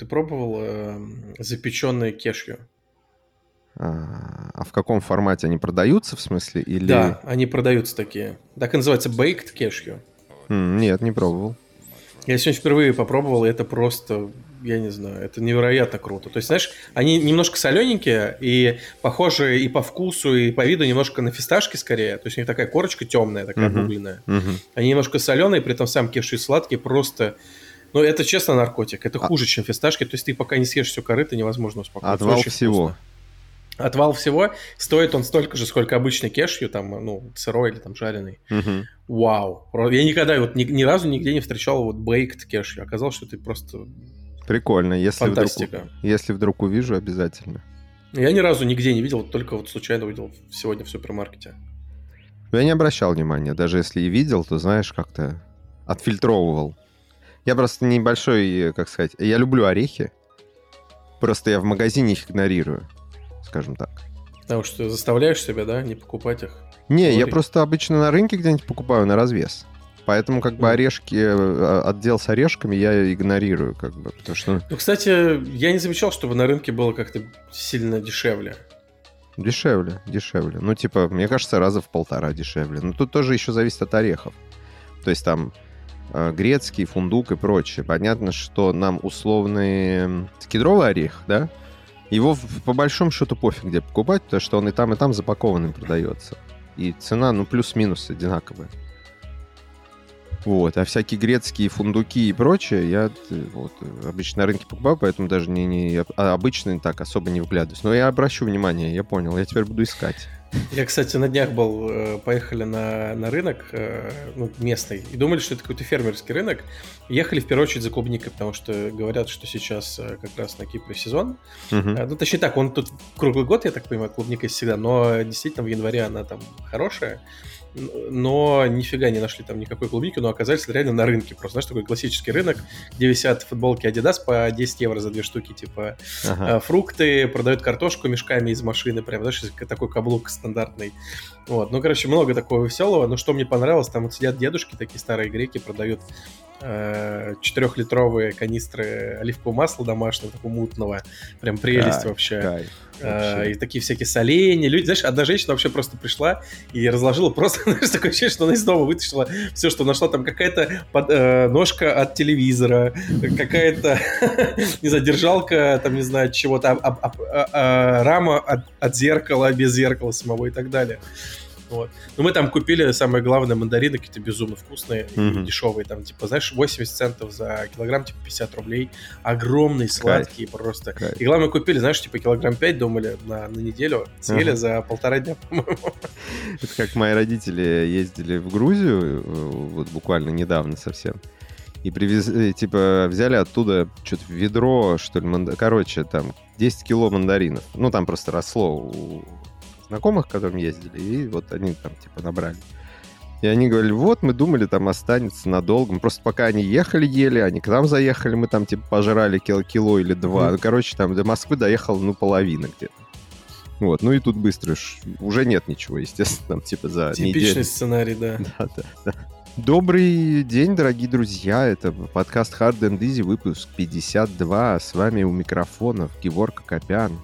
ты пробовал э, запеченные кешью? А, а в каком формате они продаются, в смысле? Или... Да, они продаются такие. Так и называется baked кешью. Нет, не пробовал. Я сегодня впервые попробовал, и это просто, я не знаю, это невероятно круто. То есть, знаешь, они немножко солененькие и похожи и по вкусу, и по виду немножко на фисташки скорее. То есть у них такая корочка темная, такая uh-huh. обугленная. Uh-huh. Они немножко соленые, при этом сам кешью сладкий, просто... Ну, это честно наркотик. Это а... хуже, чем фисташки. То есть ты пока не съешь все корыто, невозможно успокоиться. Отвал Очень всего. Вкусно. Отвал всего. Стоит он столько же, сколько обычный кешью, там, ну, сырой или там жареный. Угу. Вау. Я никогда вот ни, ни разу нигде не встречал вот baked кешью. Оказалось, что это просто Прикольно. Если Фантастика. Вдруг, если вдруг увижу, обязательно. Я ни разу нигде не видел, только вот случайно увидел сегодня в супермаркете. Я не обращал внимания. Даже если и видел, то, знаешь, как-то отфильтровывал. Я просто небольшой, как сказать, я люблю орехи. Просто я в магазине их игнорирую скажем так. Потому что ты заставляешь себя, да, не покупать их? Не, Говори. я просто обычно на рынке где-нибудь покупаю на развес. Поэтому как бы орешки, э, отдел с орешками я игнорирую, как бы, потому что... Ну, кстати, я не замечал, чтобы на рынке было как-то сильно дешевле. Дешевле, дешевле. Ну, типа, мне кажется, раза в полтора дешевле. Но тут тоже еще зависит от орехов. То есть там грецкий, фундук и прочее. Понятно, что нам условный кедровый орех, да, его по большому счету пофиг где покупать, потому что он и там, и там запакованный продается. И цена, ну, плюс-минус одинаковая. Вот, а всякие грецкие фундуки и прочее я э, вот, обычно на рынке покупаю, поэтому даже не, не а обычно так особо не вглядываюсь. Но я обращу внимание, я понял, я теперь буду искать. Я, кстати, на днях был, э, поехали на, на рынок э, ну, местный и думали, что это какой-то фермерский рынок. Ехали в первую очередь за клубникой, потому что говорят, что сейчас как раз на Кипре сезон. Uh-huh. Ну, точнее так, он тут круглый год, я так понимаю, клубника есть всегда, но действительно в январе она там хорошая но нифига не нашли там никакой клубники, но оказались реально на рынке. Просто, знаешь, такой классический рынок, где висят футболки Adidas по 10 евро за две штуки, типа ага. Э, фрукты, продают картошку мешками из машины, прям, знаешь, такой каблук стандартный. Вот, ну, короче, много такого веселого, но что мне понравилось, там вот сидят дедушки, такие старые греки, продают четырехлитровые канистры оливкового масла домашнего, такого мутного, прям прелесть кайф, вообще. Кайф. Э, и такие всякие соленья. Люди, знаешь, одна женщина вообще просто пришла и разложила просто, знаешь, такое ощущение, что она из дома вытащила все, что нашла. Там какая-то под, э, ножка от телевизора, какая-то, не знаю, держалка, там, не знаю, чего-то, а, а, а, а, рама от, от зеркала, без зеркала самого и так далее. Вот. Но мы там купили, самое главное, мандарины какие-то безумно вкусные mm-hmm. дешевые. Там, типа, знаешь, 80 центов за килограмм, типа 50 рублей. Огромные, сладкие Кайф. просто. Кайф. И главное, купили, знаешь, типа килограмм 5 думали на, на неделю. Съели uh-huh. за полтора дня, по-моему. Это как мои родители ездили в Грузию, э, вот буквально недавно совсем. И привезли, типа, взяли оттуда что-то ведро, что ли, манд... короче, там, 10 кило мандаринов. Ну, там просто росло у знакомых, которым ездили, и вот они там типа набрали. И они говорили, вот, мы думали, там останется надолго. Мы просто пока они ехали, ели, они к нам заехали, мы там, типа, пожрали кило, кило или два. Ну, короче, там до Москвы доехал, ну, половина где-то. Вот, ну и тут быстро уже нет ничего, естественно, там, типа, за Типичный неделю. сценарий, да. Да, да, да. Добрый день, дорогие друзья. Это подкаст Hard and Easy, выпуск 52. С вами у микрофонов Геворг Копян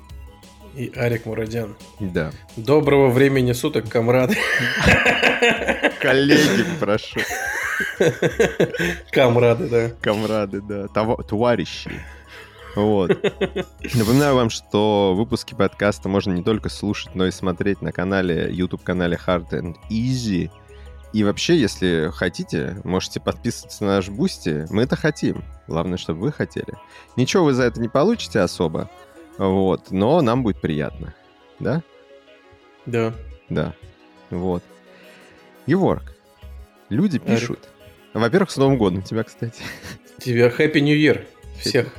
и Арик Мурадян. Да. Доброго времени суток, комрады. Коллеги, прошу. Камрады, да. Камрады, да. Товарищи. Вот. Напоминаю вам, что выпуски подкаста можно не только слушать, но и смотреть на канале, YouTube-канале Hard and Easy. И вообще, если хотите, можете подписываться на наш Boosty. Мы это хотим. Главное, чтобы вы хотели. Ничего вы за это не получите особо. Вот, но нам будет приятно. Да? Да. Да. Вот. Еворк, люди пишут. Во-первых, с Новым годом тебя, кстати. Тебя Happy New Year. Всех.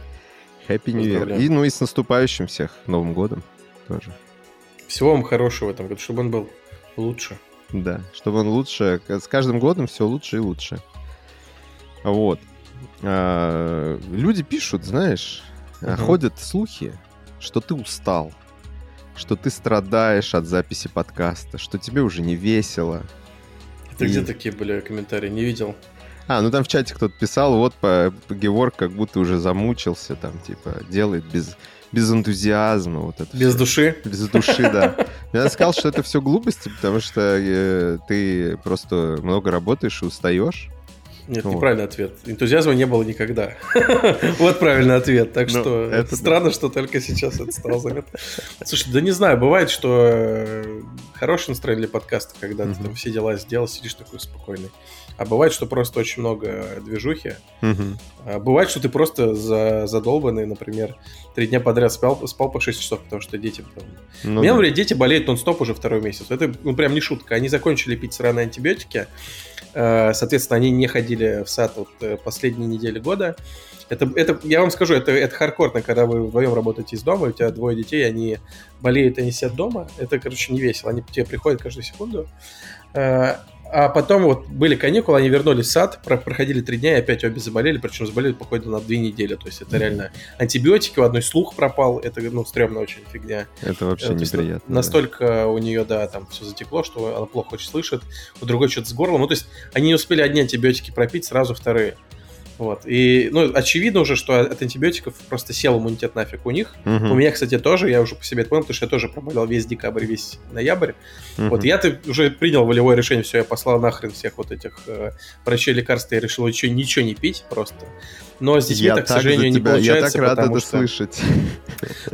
Happy New Year. И, ну и с наступающим всех Новым годом тоже. Всего вам хорошего в этом году, чтобы он был лучше. Да, чтобы он лучше. С каждым годом все лучше и лучше. Вот. А, люди пишут, знаешь, угу. ходят слухи, что ты устал, что ты страдаешь от записи подкаста, что тебе уже не весело. Это и... где такие были комментарии? Не видел. А, ну там в чате кто-то писал, вот по, по Геворг как будто уже замучился, там, типа, делает без, без энтузиазма. Вот это Без всё. души. Без души, да. Я сказал, что это все глупости, потому что э, ты просто много работаешь и устаешь. Нет, Вот. неправильный ответ. Энтузиазма не было никогда. Вот правильный ответ. Так Ну, что странно, что только сейчас это стало заметно. Слушай, да не знаю, бывает, что э, хорошее настроение для подкаста, когда ты там все дела сделал, сидишь такой спокойный. А бывает, что просто очень много движухи. Мгм. А бывает, что ты просто за, задолбанный, например, три дня подряд спал, спал по 6 часов, потому что дети... Ну у меня, да. например, дети болеют нон-стоп уже второй месяц. Это ну, прям не шутка. Они закончили пить сраные антибиотики. Э, Соответственно, они не ходили в сад вот э, последние недели года. Это, это, я вам скажу, это, это хардкорно, когда вы вдвоем работаете из дома, у тебя двое детей, они болеют, они сидят дома. Это, короче, не весело. Они к тебе приходят каждую секунду. А потом вот были каникулы, они вернулись в сад, про- проходили три дня и опять обе заболели, причем заболели, походу, на две недели. То есть это реально антибиотики, у одной слух пропал, это, ну, стрёмная очень фигня. Это вообще Э, то есть неприятно. да. Настолько у нее, да, там все затекло, что она плохо очень слышит. У другой что-то с горлом. Ну, то есть они не успели одни антибиотики пропить, сразу вторые. Вот. И, ну, очевидно уже, что от антибиотиков просто сел иммунитет нафиг у них. Мгм. У меня, кстати, тоже, я уже по себе это понял, потому что я тоже проболел весь декабрь, весь ноябрь. Мгм. Вот я-то уже принял волевое решение, все, я послал нахрен всех вот этих э, врачей лекарств, я решил еще ничего не пить просто. Но с детьми я так, к сожалению, за не тебя- получается. Я так рад это что- слышать.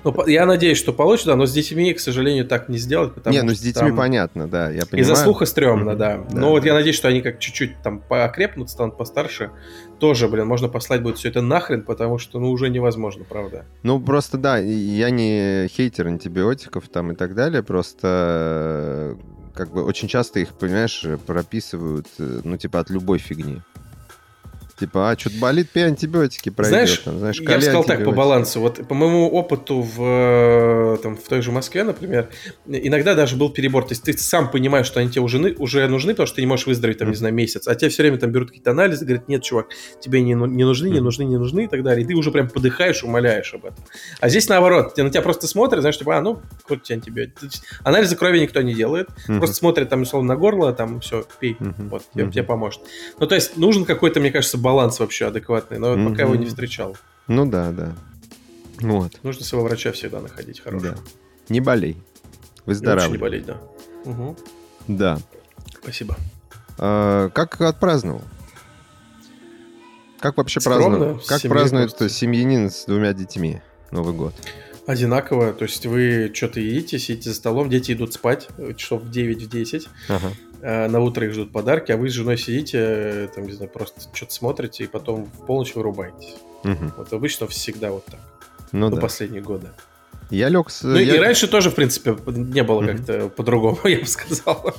Ну, я надеюсь, что получится, да, но с детьми, к сожалению, так не сделать, потому Не, ну с детьми там понятно, да, я понимаю. Из-за слуха стрёмно, Мгм. да. Да, Но вот я надеюсь, что они как чуть-чуть там поокрепнут, станут постарше. Тоже, блин, можно послать будет все это нахрен, потому что, ну, уже невозможно, правда. Ну, просто да, я не хейтер антибиотиков там и так далее, просто э, как бы очень часто их, понимаешь, прописывают, э, ну, типа, от любой фигни. Типа, а, что-то болит, пей антибиотики, пройдет. Знаешь, там, знаешь, я бы сказал так, по балансу. Вот по моему опыту в, э, там, в той же Москве, например, иногда даже был перебор. То есть ты сам понимаешь, что они тебе уже, уже нужны, потому что ты не можешь выздороветь, там, не Мгм. знаю, месяц. А тебе все время там берут какие-то анализы, говорят, нет, чувак, тебе не, ну- не нужны, не нужны, не нужны и так далее. И ты уже прям подыхаешь, умоляешь об этом. А здесь наоборот, на тебя просто смотрят, знаешь, типа, а, ну, хоть тебе Анализы крови никто не делает. Мгм. Просто смотрят там, условно, на горло, там, все, пей. Мгм. Вот, тебе, Мгм. тебе поможет. Ну, то есть нужен какой-то, мне кажется, баланс вообще адекватный, но вот пока его не встречал. Ну да, да. Вот, Нужно своего врача всегда находить хорошего. да. Не болей. И лучше Выздоравливай. не болеть, да. Мгм. Да. Спасибо. А, как отпраздновал? Как вообще с Как празднует просто. семьянин с двумя детьми Новый год? Одинаково, то есть вы что-то едите, сидите за столом, дети идут спать э, часов в 9-10, Ага. Э, на утро их ждут подарки, а вы с женой сидите, э, там, не знаю, просто что-то смотрите, и потом в полночь вырубаетесь. Мгм. Вот обычно всегда вот так, Ну до да. последние годы. Я лег с... Ну я- и раньше тоже, в принципе, не было Мгм. как-то по-другому, я бы сказал.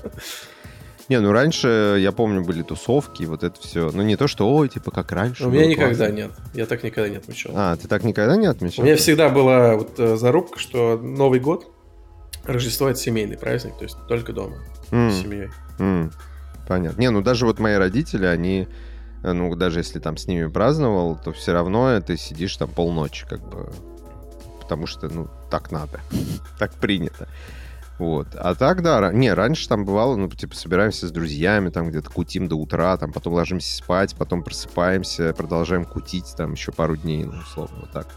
Не, ну раньше, я помню, были тусовки, вот это все. Ну не то, что, ой, типа, как раньше. У меня никогда классно. нет. Я так никогда не отмечал. А, ты так никогда не У отмечал? меня всегда была вот э, зарубка, что Новый год, Рождество это семейный праздник, то есть только дома С семьей. м, Понятно. Не, ну даже вот мои родители, они, э, ну даже если там с ними праздновал, то все равно ты сидишь там полночи, как бы, потому что, ну, так надо, так принято. Вот. А так, да, не, раньше там бывало, ну, типа, собираемся с друзьями, там где-то кутим до утра, там потом ложимся спать, потом просыпаемся, продолжаем кутить там еще пару дней, ну, условно, вот так.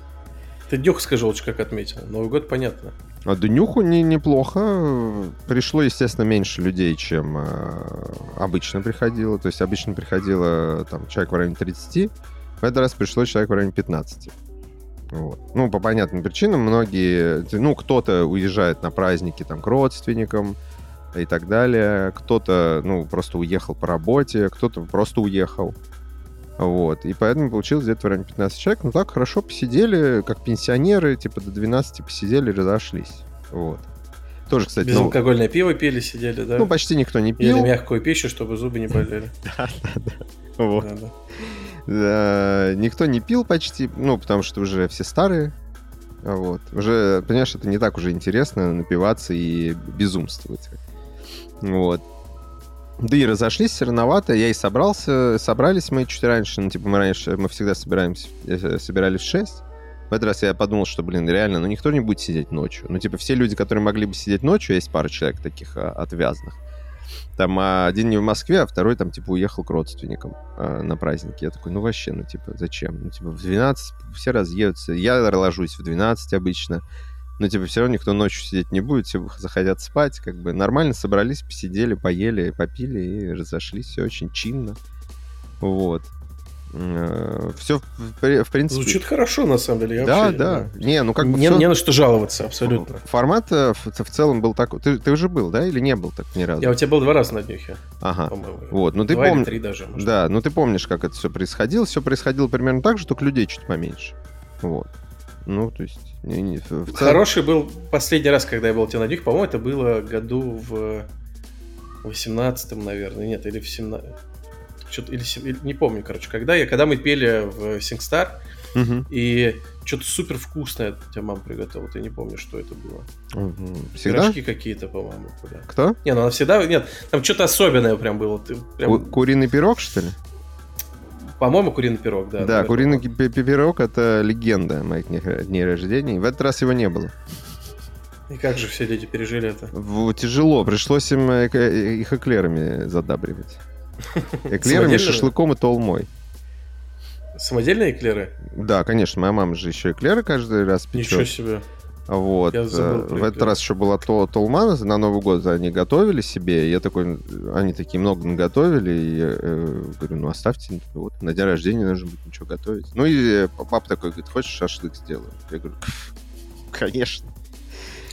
Ты днюх скажи лучше, как отметил. Новый год понятно. А Днюху не, неплохо. Пришло, естественно, меньше людей, чем э, обычно приходило. То есть обычно приходило там человек в районе 30. В этот раз пришло человек в районе 15. Вот. Ну, по понятным причинам, многие, ну, кто-то уезжает на праздники там к родственникам и так далее, кто-то, ну, просто уехал по работе, кто-то просто уехал. Вот. И поэтому получилось где-то в районе 15 человек. Ну так, хорошо посидели, как пенсионеры, типа до 12 посидели, разошлись. Вот. Тоже, кстати, ну, Безалкогольное пиво пили, сидели, да? ну, почти никто не Ели пил. мягкую пищу, чтобы зубы не болели. Вот. Да, да. Да, никто не пил почти, ну, потому что уже все старые. Вот. Уже, понимаешь, это не так уже интересно напиваться и безумствовать. Вот. Да и разошлись рановато, я и собрался, собрались мы чуть раньше, ну, типа, мы раньше, мы всегда собираемся, э, собирались в 6. В этот раз я подумал, что, блин, реально, ну, никто не будет сидеть ночью. Ну, типа, все люди, которые могли бы сидеть ночью, есть пара человек таких а, отвязных, Там а один не в Москве, а второй там, типа, уехал к родственникам э, на праздники. Я такой, ну вообще, ну типа, зачем? Ну типа в 12 все разъедутся. Я ложусь в 12 обычно. Но типа все равно никто ночью сидеть не будет, все захотят спать. Как бы нормально собрались, посидели, поели, попили и разошлись. Все очень чинно. Вот. Э, Все, в принципе... Звучит хорошо, на самом деле. Я да, вообще, да. Не, ну как не, всё- не на что жаловаться, абсолютно. Формат э, в, в целом был такой. Ты, ты уже был, да, или не был так ни разу? Я у тебя был два раза на днюхе, Ага. Вот, ну ты помнишь. три даже. может. Да, ну ты помнишь, как это все происходило. Все происходило примерно так же, только людей чуть поменьше. Вот. Ну, то есть. Не- не- в целом- Хороший был последний раз, когда я был у тебя на днюхе, по-моему, это было году в 18 наверное, нет, или в 17 что-то, или, или- не помню, короче, когда я, когда мы пели в SingStar, Мгм. и что-то супер вкусное тебя мама приготовила, ты не помню, что это было. Мгм. Всегда? Пирожки какие-то, по-моему, были. Кто? Не, ну она всегда, нет, там что-то особенное прям было. Ты прям, Ку- Куриный пирог, что ли? По-моему, куриный пирог, да. Да, куриный пирог это легенда моих дней, рождения. В этот раз его не было. И как же все люди пережили это? В- Тяжело, пришлось им э, э, их эклерами задабривать. Эклерами, шашлыком и толмой. Самодельные эклеры? Да, конечно, моя мама же еще эклеры каждый раз Ничего печет. себе. Вот. Я забыл э, В этот раз еще была то, толмана, на Новый год они готовили себе. Я такой, они такие много наготовили. И я э, говорю, ну оставьте, вот на день рождения нужно будет ничего готовить. Ну и э, папа такой говорит, хочешь шашлык сделаю? Я говорю, конечно.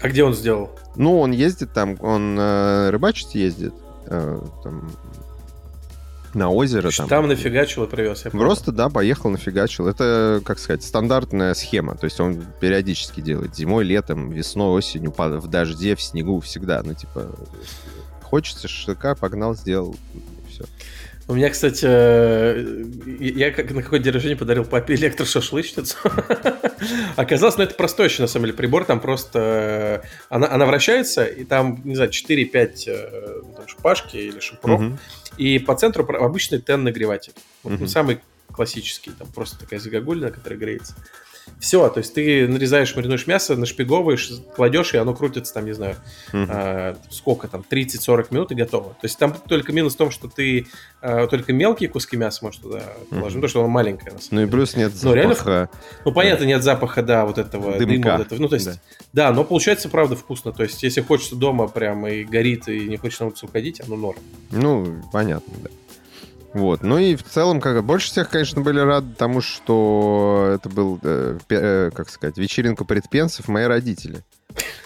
А где он сделал? Ну, он ездит там, он э, рыбачить ездит. э, там, на озеро там. Там нафигачил и привез. Просто, да, поехал, нафигачил. Это, как сказать, стандартная схема. То есть он периодически делает. Зимой, летом, весной, осенью, в дожде, в снегу, всегда. Ну, типа, хочется шашлыка, погнал, сделал. У меня, кстати, э, я как на какой день рождения подарил папе электрошашлычницу. Оказалось, ну это простой еще, на самом деле, прибор. Там просто... э, Она, она вращается, и там, не знаю, 4-5 э, там шпажки или шампуров. И по центру обычный тен-нагреватель. Вот, ну, Мгм. самый классический. Там просто такая загогулина, которая греется. Все, то есть ты нарезаешь, маринуешь мясо, нашпиговываешь, кладешь, и оно крутится там, не знаю, а, сколько там, 30-40 минут и готово. То есть там только минус в том, что ты а, только мелкие куски мяса можешь туда положить, Мгм. потому что оно маленькое. На самом Ну и плюс нет Ну, реально запаха. Ну, понятно, нет запаха, да, вот этого Дымка. дыма. вот этого. Ну, то есть, Да. да. но получается, правда, вкусно. То есть, если хочется дома прямо и горит, и не хочешь на улицу уходить, оно норм. Ну, понятно, да. Вот. Ну и в целом, как больше всех, конечно, были рады тому, что это был, э, э, как сказать, вечеринка предпенсов мои родители.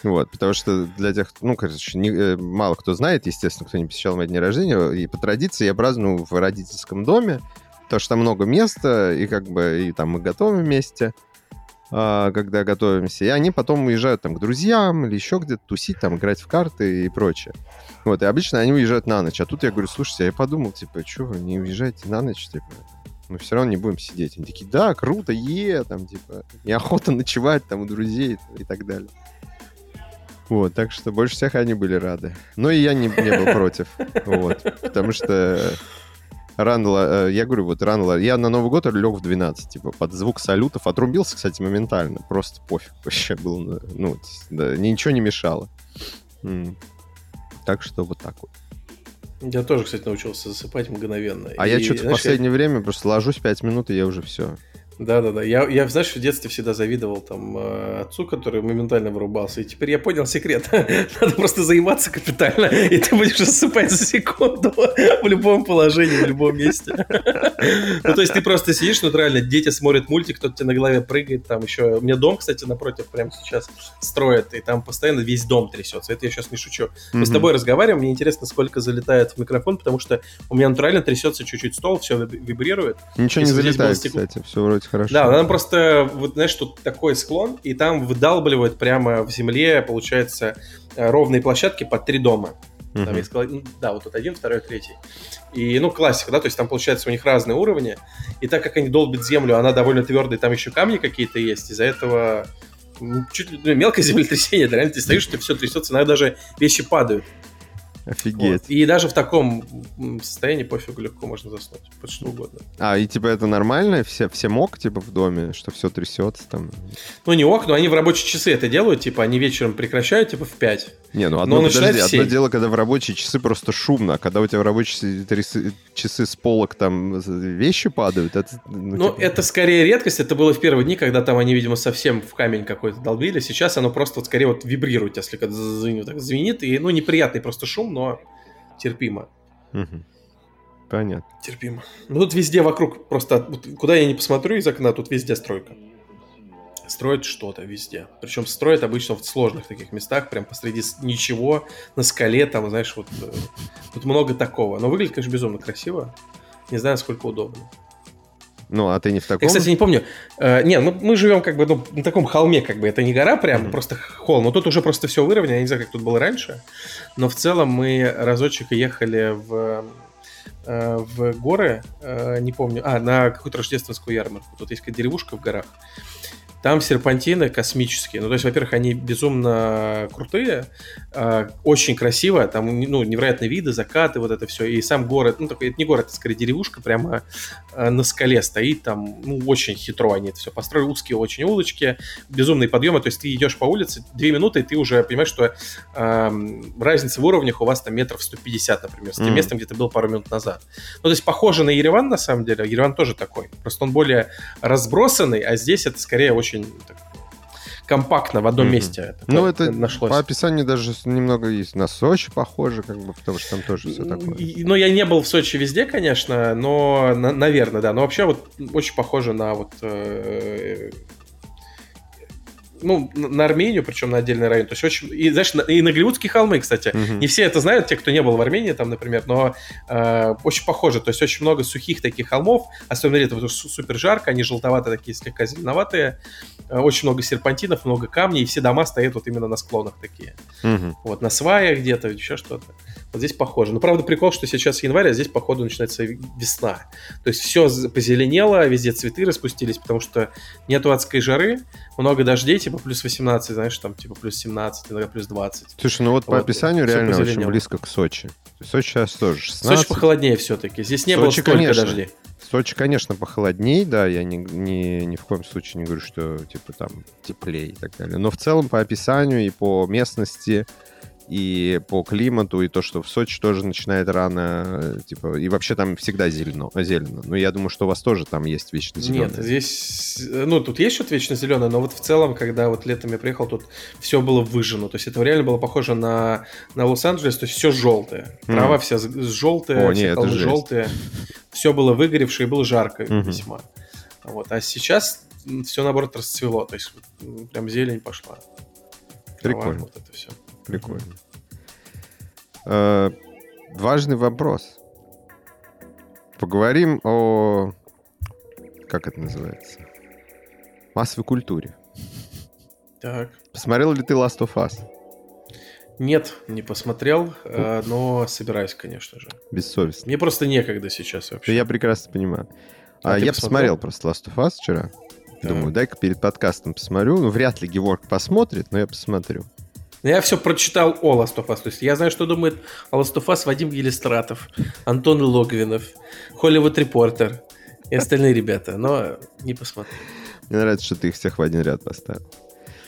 Вот, потому что для тех, ну, короче, не- э, мало кто знает, естественно, кто не посещал мои дни рождения, и по традиции я праздную в родительском доме, потому что там много места, и как бы, и там мы готовим вместе, когда готовимся, и они потом уезжают там к друзьям или еще где-то тусить, там, играть в карты и прочее. Вот, и обычно они уезжают на ночь. А тут я говорю, слушайте, я подумал, типа, что вы не уезжаете на ночь, типа, мы все равно не будем сидеть. Они такие, да, круто, е, там, типа, неохота ночевать там у друзей и так далее. Вот, так что больше всех они были рады. Но и я не, не был против. Вот, потому что рано, э, я говорю, вот рано, я на Новый год лег в 12, типа, под звук салютов. Отрубился, кстати, моментально. Просто пофиг вообще был. Ну, т- да, ничего не мешало. Так что вот так вот. Я тоже, кстати, научился засыпать мгновенно. А И, я что-то в последнее время просто ложусь 5 минут, и я уже все. Да-да-да. Я, я, знаешь, в детстве всегда завидовал там э, отцу, который моментально вырубался. И теперь я понял секрет. Надо просто заебаться капитально, и ты будешь засыпать за секунду в любом положении, в любом месте. Ну, то есть ты просто сидишь, натурально, дети смотрят мультик, кто-то тебе на голове прыгает, там еще... У меня дом, кстати, напротив прямо сейчас строят, и там постоянно весь дом трясется. Это я сейчас не шучу. Мы с тобой разговариваем, мне интересно, сколько залетает в микрофон, потому что у меня натурально трясется чуть-чуть стол, все вибрирует. Ничего не залетает, кстати. Все вроде хорошо. Да, там просто, вот знаешь, тут такой склон, и там выдалбливают прямо в земле, получается, э, ровные площадки под три дома. Там Мгм. есть, ну, да, вот тут один, второй, третий. И, ну, классика, да, то есть там, получается, у них разные уровни. И так как они долбят землю, она довольно твердая, там еще камни какие-то есть, из-за этого ну, чуть ли ну, мелкое землетрясение, да, реально ты стоишь, что все трясется, иногда даже вещи падают. Офигеть. Вот. И даже в таком состоянии пофигу легко можно заснуть. Под что угодно. А, и типа это нормально? Все, все мог, типа, в доме, что все трясется там? Ну, не ок, но они в рабочие часы это делают, типа, они вечером прекращают, типа, в 5. Не, ну одно, подожди, одно дело, когда в рабочие часы просто шумно, а когда у тебя в рабочие часы, часы с полок там вещи падают, это... Ну, ну типа... это скорее редкость, это было в первые дни, когда там они, видимо, совсем в камень какой-то долбили, сейчас оно просто вот скорее вот вибрирует, если когда звенит, так звенит, и, ну, неприятный просто шум, но терпимо. Угу. Понятно. Терпимо. Ну, тут везде вокруг, просто куда я не посмотрю из окна, тут везде стройка. Строят что-то везде. Причем строят обычно в сложных таких местах, прям посреди ничего, на скале, там, знаешь, вот э, тут много такого. Но выглядит, конечно, безумно красиво. Не знаю, сколько удобно. Ну, а ты не в таком? Я, кстати, не помню. Э, не, ну мы живем как бы ну, на таком холме, как бы это не гора прям, mm-hmm. просто холм. Но тут уже просто все выровнено, я не знаю, как тут было раньше. Но в целом мы разочек ехали в э, в горы, э, не помню, а, на какую-то рождественскую ярмарку. Тут есть какая-то деревушка в горах. Там серпантины космические. Ну, то есть, во-первых, они безумно крутые, э, очень красиво, там, ну, невероятные виды, закаты, вот это все. И сам город, ну, такой, это не город, это скорее деревушка, прямо э, на скале стоит, там, ну, очень хитро они это все построили, узкие очень улочки, безумные подъемы, то есть ты идешь по улице, две минуты, и ты уже понимаешь, что э, разница в уровнях у вас там метров 150, например, с тем mm. местом, где ты был пару минут назад. Ну, то есть, похоже на Ереван, на самом деле, Ереван тоже такой, просто он более разбросанный, а здесь это скорее очень очень так, компактно в одном mm-hmm. месте. ну, это нашлось. по описанию даже немного есть на Сочи похоже, как бы, потому что там тоже все такое. Ну, я не был в Сочи везде, конечно, но, на, наверное, да. Но вообще вот очень похоже на вот э, ну, на Армению, причем на отдельный район. То есть очень... И, знаешь, на, и на Голливудские холмы, кстати. Угу. Не все это знают, те, кто не был в Армении, там, например, но э, очень похоже. То есть очень много сухих таких холмов, особенно летом, потому что супер жарко, они желтоватые такие, слегка зеленоватые. Э, очень много серпантинов, много камней, и все дома стоят вот именно на склонах такие. Угу. Вот, на сваях где-то, еще что-то. Вот здесь похоже. Но правда прикол, что сейчас январь, а здесь, походу, начинается весна. То есть все позеленело, везде цветы распустились, потому что нету адской жары, много дождей, типа плюс 18, знаешь, там типа плюс 17, иногда плюс 20. Слушай, ну вот, вот по описанию реально очень близко к Сочи. Сочи сейчас тоже 16. Сочи похолоднее все-таки. Здесь не Сочи, было столько конечно. дождей. Сочи, конечно, похолодней, да, я ни, ни, ни в коем случае не говорю, что типа там теплее и так далее. Но в целом по описанию и по местности и по климату, и то, что в Сочи тоже начинает рано, типа, и вообще там всегда зелено, зелено. Но я думаю, что у вас тоже там есть вечно зеленое. Нет, здесь, ну, тут есть что-то вечно зеленое, но вот в целом, когда вот летом я приехал, тут все было выжжено, то есть это реально было похоже на, на Лос-Анджелес, то есть все желтое. Трава mm. вся желтая, О, все нет, желтые, все было выгоревшее и было жарко mm-hmm. весьма. Вот. А сейчас все, наоборот, расцвело, то есть прям зелень пошла. Прикольно. вот это все. Прикольно. Э, важный вопрос. Поговорим о... Как это называется? Массовой культуре. Так. Посмотрел ли ты Last of Us? Нет, не посмотрел, э, но собираюсь, конечно же. Бессовестно. Мне просто некогда сейчас вообще. Я прекрасно понимаю. А, а я посмотрел просто Last of Us вчера. Так. Думаю, дай-ка перед подкастом посмотрю. Ну, вряд ли Геворг посмотрит, но я посмотрю. Я все прочитал о Last of Us. То есть я знаю, что думает о Last of Us Вадим Елистратов, Антон Логвинов, Холливуд Репортер и остальные ребята, но не посмотрел. Мне нравится, что ты их всех в один ряд поставил.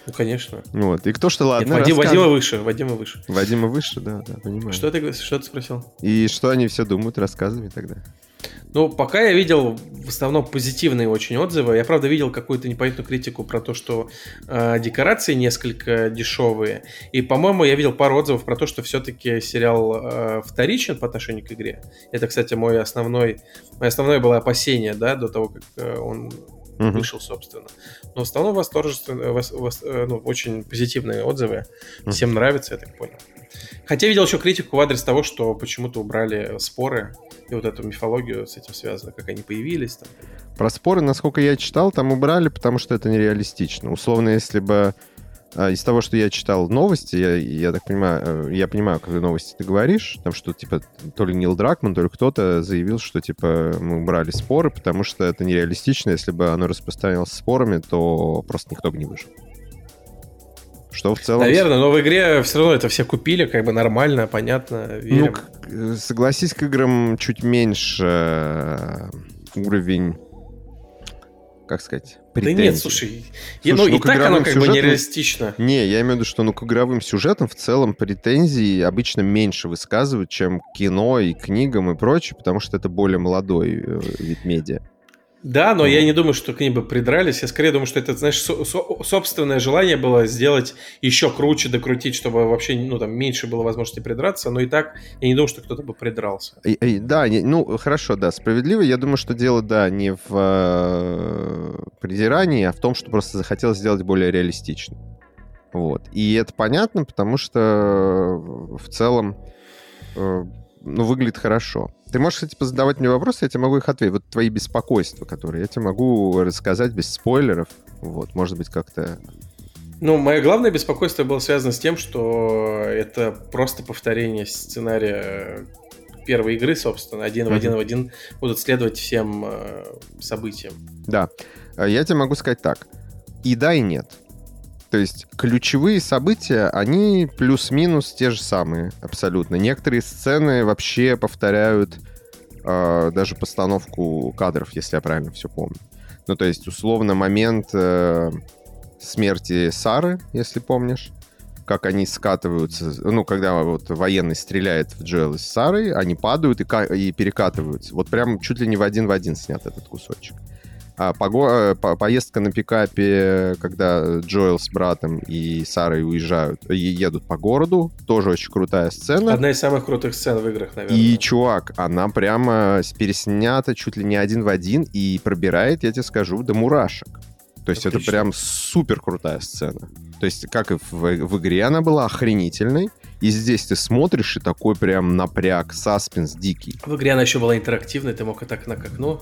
Ну, конечно. Вот. И кто что, ладно, Нет, Вадим, Вадима выше, Вадима выше. Вадима выше, да, да, понимаю. Что ты, что ты спросил? И что они все думают, рассказывай тогда. Ну, пока я видел в основном позитивные очень отзывы. Я, правда, видел какую-то непонятную критику про то, что э, декорации несколько дешевые. И, по-моему, я видел пару отзывов про то, что все-таки сериал э, вторичен по отношению к игре. Это, кстати, мой основной, мое основное было опасение, да, до того, как э, он mm-hmm. вышел, собственно. Но в основном восторжественно, вос, вос, э, ну, очень позитивные отзывы. Mm-hmm. Всем нравится, я так понял. Хотя видел еще критику в адрес того, что почему-то убрали споры и вот эту мифологию с этим связано, как они появились. Там. Про споры, насколько я читал, там убрали, потому что это нереалистично. Условно, если бы а, из того, что я читал новости, я, я так понимаю, э, я понимаю, когда новости ты говоришь, там что, типа, то ли Нил Дракман, то ли кто-то заявил, что, типа, мы убрали споры, потому что это нереалистично, если бы оно распространялось спорами, то просто никто бы не выжил. Что в целом... Наверное, но в игре все равно это все купили, как бы нормально, понятно, верим. Ну, согласись, к играм чуть меньше э, уровень как сказать, претензий. Да нет, слушай, слушай ну, ну и так оно как сюжетам... бы нереалистично. Не, я имею в виду, что ну к игровым сюжетам в целом претензии обычно меньше высказывают, чем кино и книгам и прочее, потому что это более молодой э, вид медиа. Да, но mm. я не думаю, что к ним бы придрались. Я скорее думаю, что это, знаешь, со- со- собственное желание было сделать еще круче, докрутить, чтобы вообще, ну, там, меньше было возможности придраться. Но и так я не думаю, что кто-то бы придрался. И, и, да, не, ну, хорошо, да, справедливо. Я думаю, что дело, да, не в э, придирании, а в том, что просто захотелось сделать более реалистично. Вот. И это понятно, потому что в целом э, ну, выглядит хорошо. Ты можешь, кстати, задавать мне вопросы, я тебе могу их ответить. Вот твои беспокойства, которые я тебе могу рассказать без спойлеров. Вот, может быть, как-то... Ну, мое главное беспокойство было связано с тем, что это просто повторение сценария первой игры, собственно, один mm-hmm. в один в один будут следовать всем э, событиям. Да. А я тебе могу сказать так. И да, и нет. То есть ключевые события, они плюс-минус те же самые абсолютно. Некоторые сцены вообще повторяют э, даже постановку кадров, если я правильно все помню. Ну, то есть, условно, момент э, смерти Сары, если помнишь, как они скатываются, ну, когда вот военный стреляет в Джоэла с Сарой, они падают и, и перекатываются. Вот прям чуть ли не в один в один снят этот кусочек. А, пого- э, по- поездка на пикапе, когда Джоэл с братом и Сарой уезжают, едут по городу, тоже очень крутая сцена. Одна из самых крутых сцен в играх, наверное. И, чувак, она прямо переснята чуть ли не один в один и пробирает, я тебе скажу, до мурашек. То есть Отлично. это прям супер крутая сцена. То есть как и в, в игре она была охренительной, и здесь ты смотришь, и такой прям напряг, саспенс дикий. В игре она еще была интерактивной, ты мог и так на к окну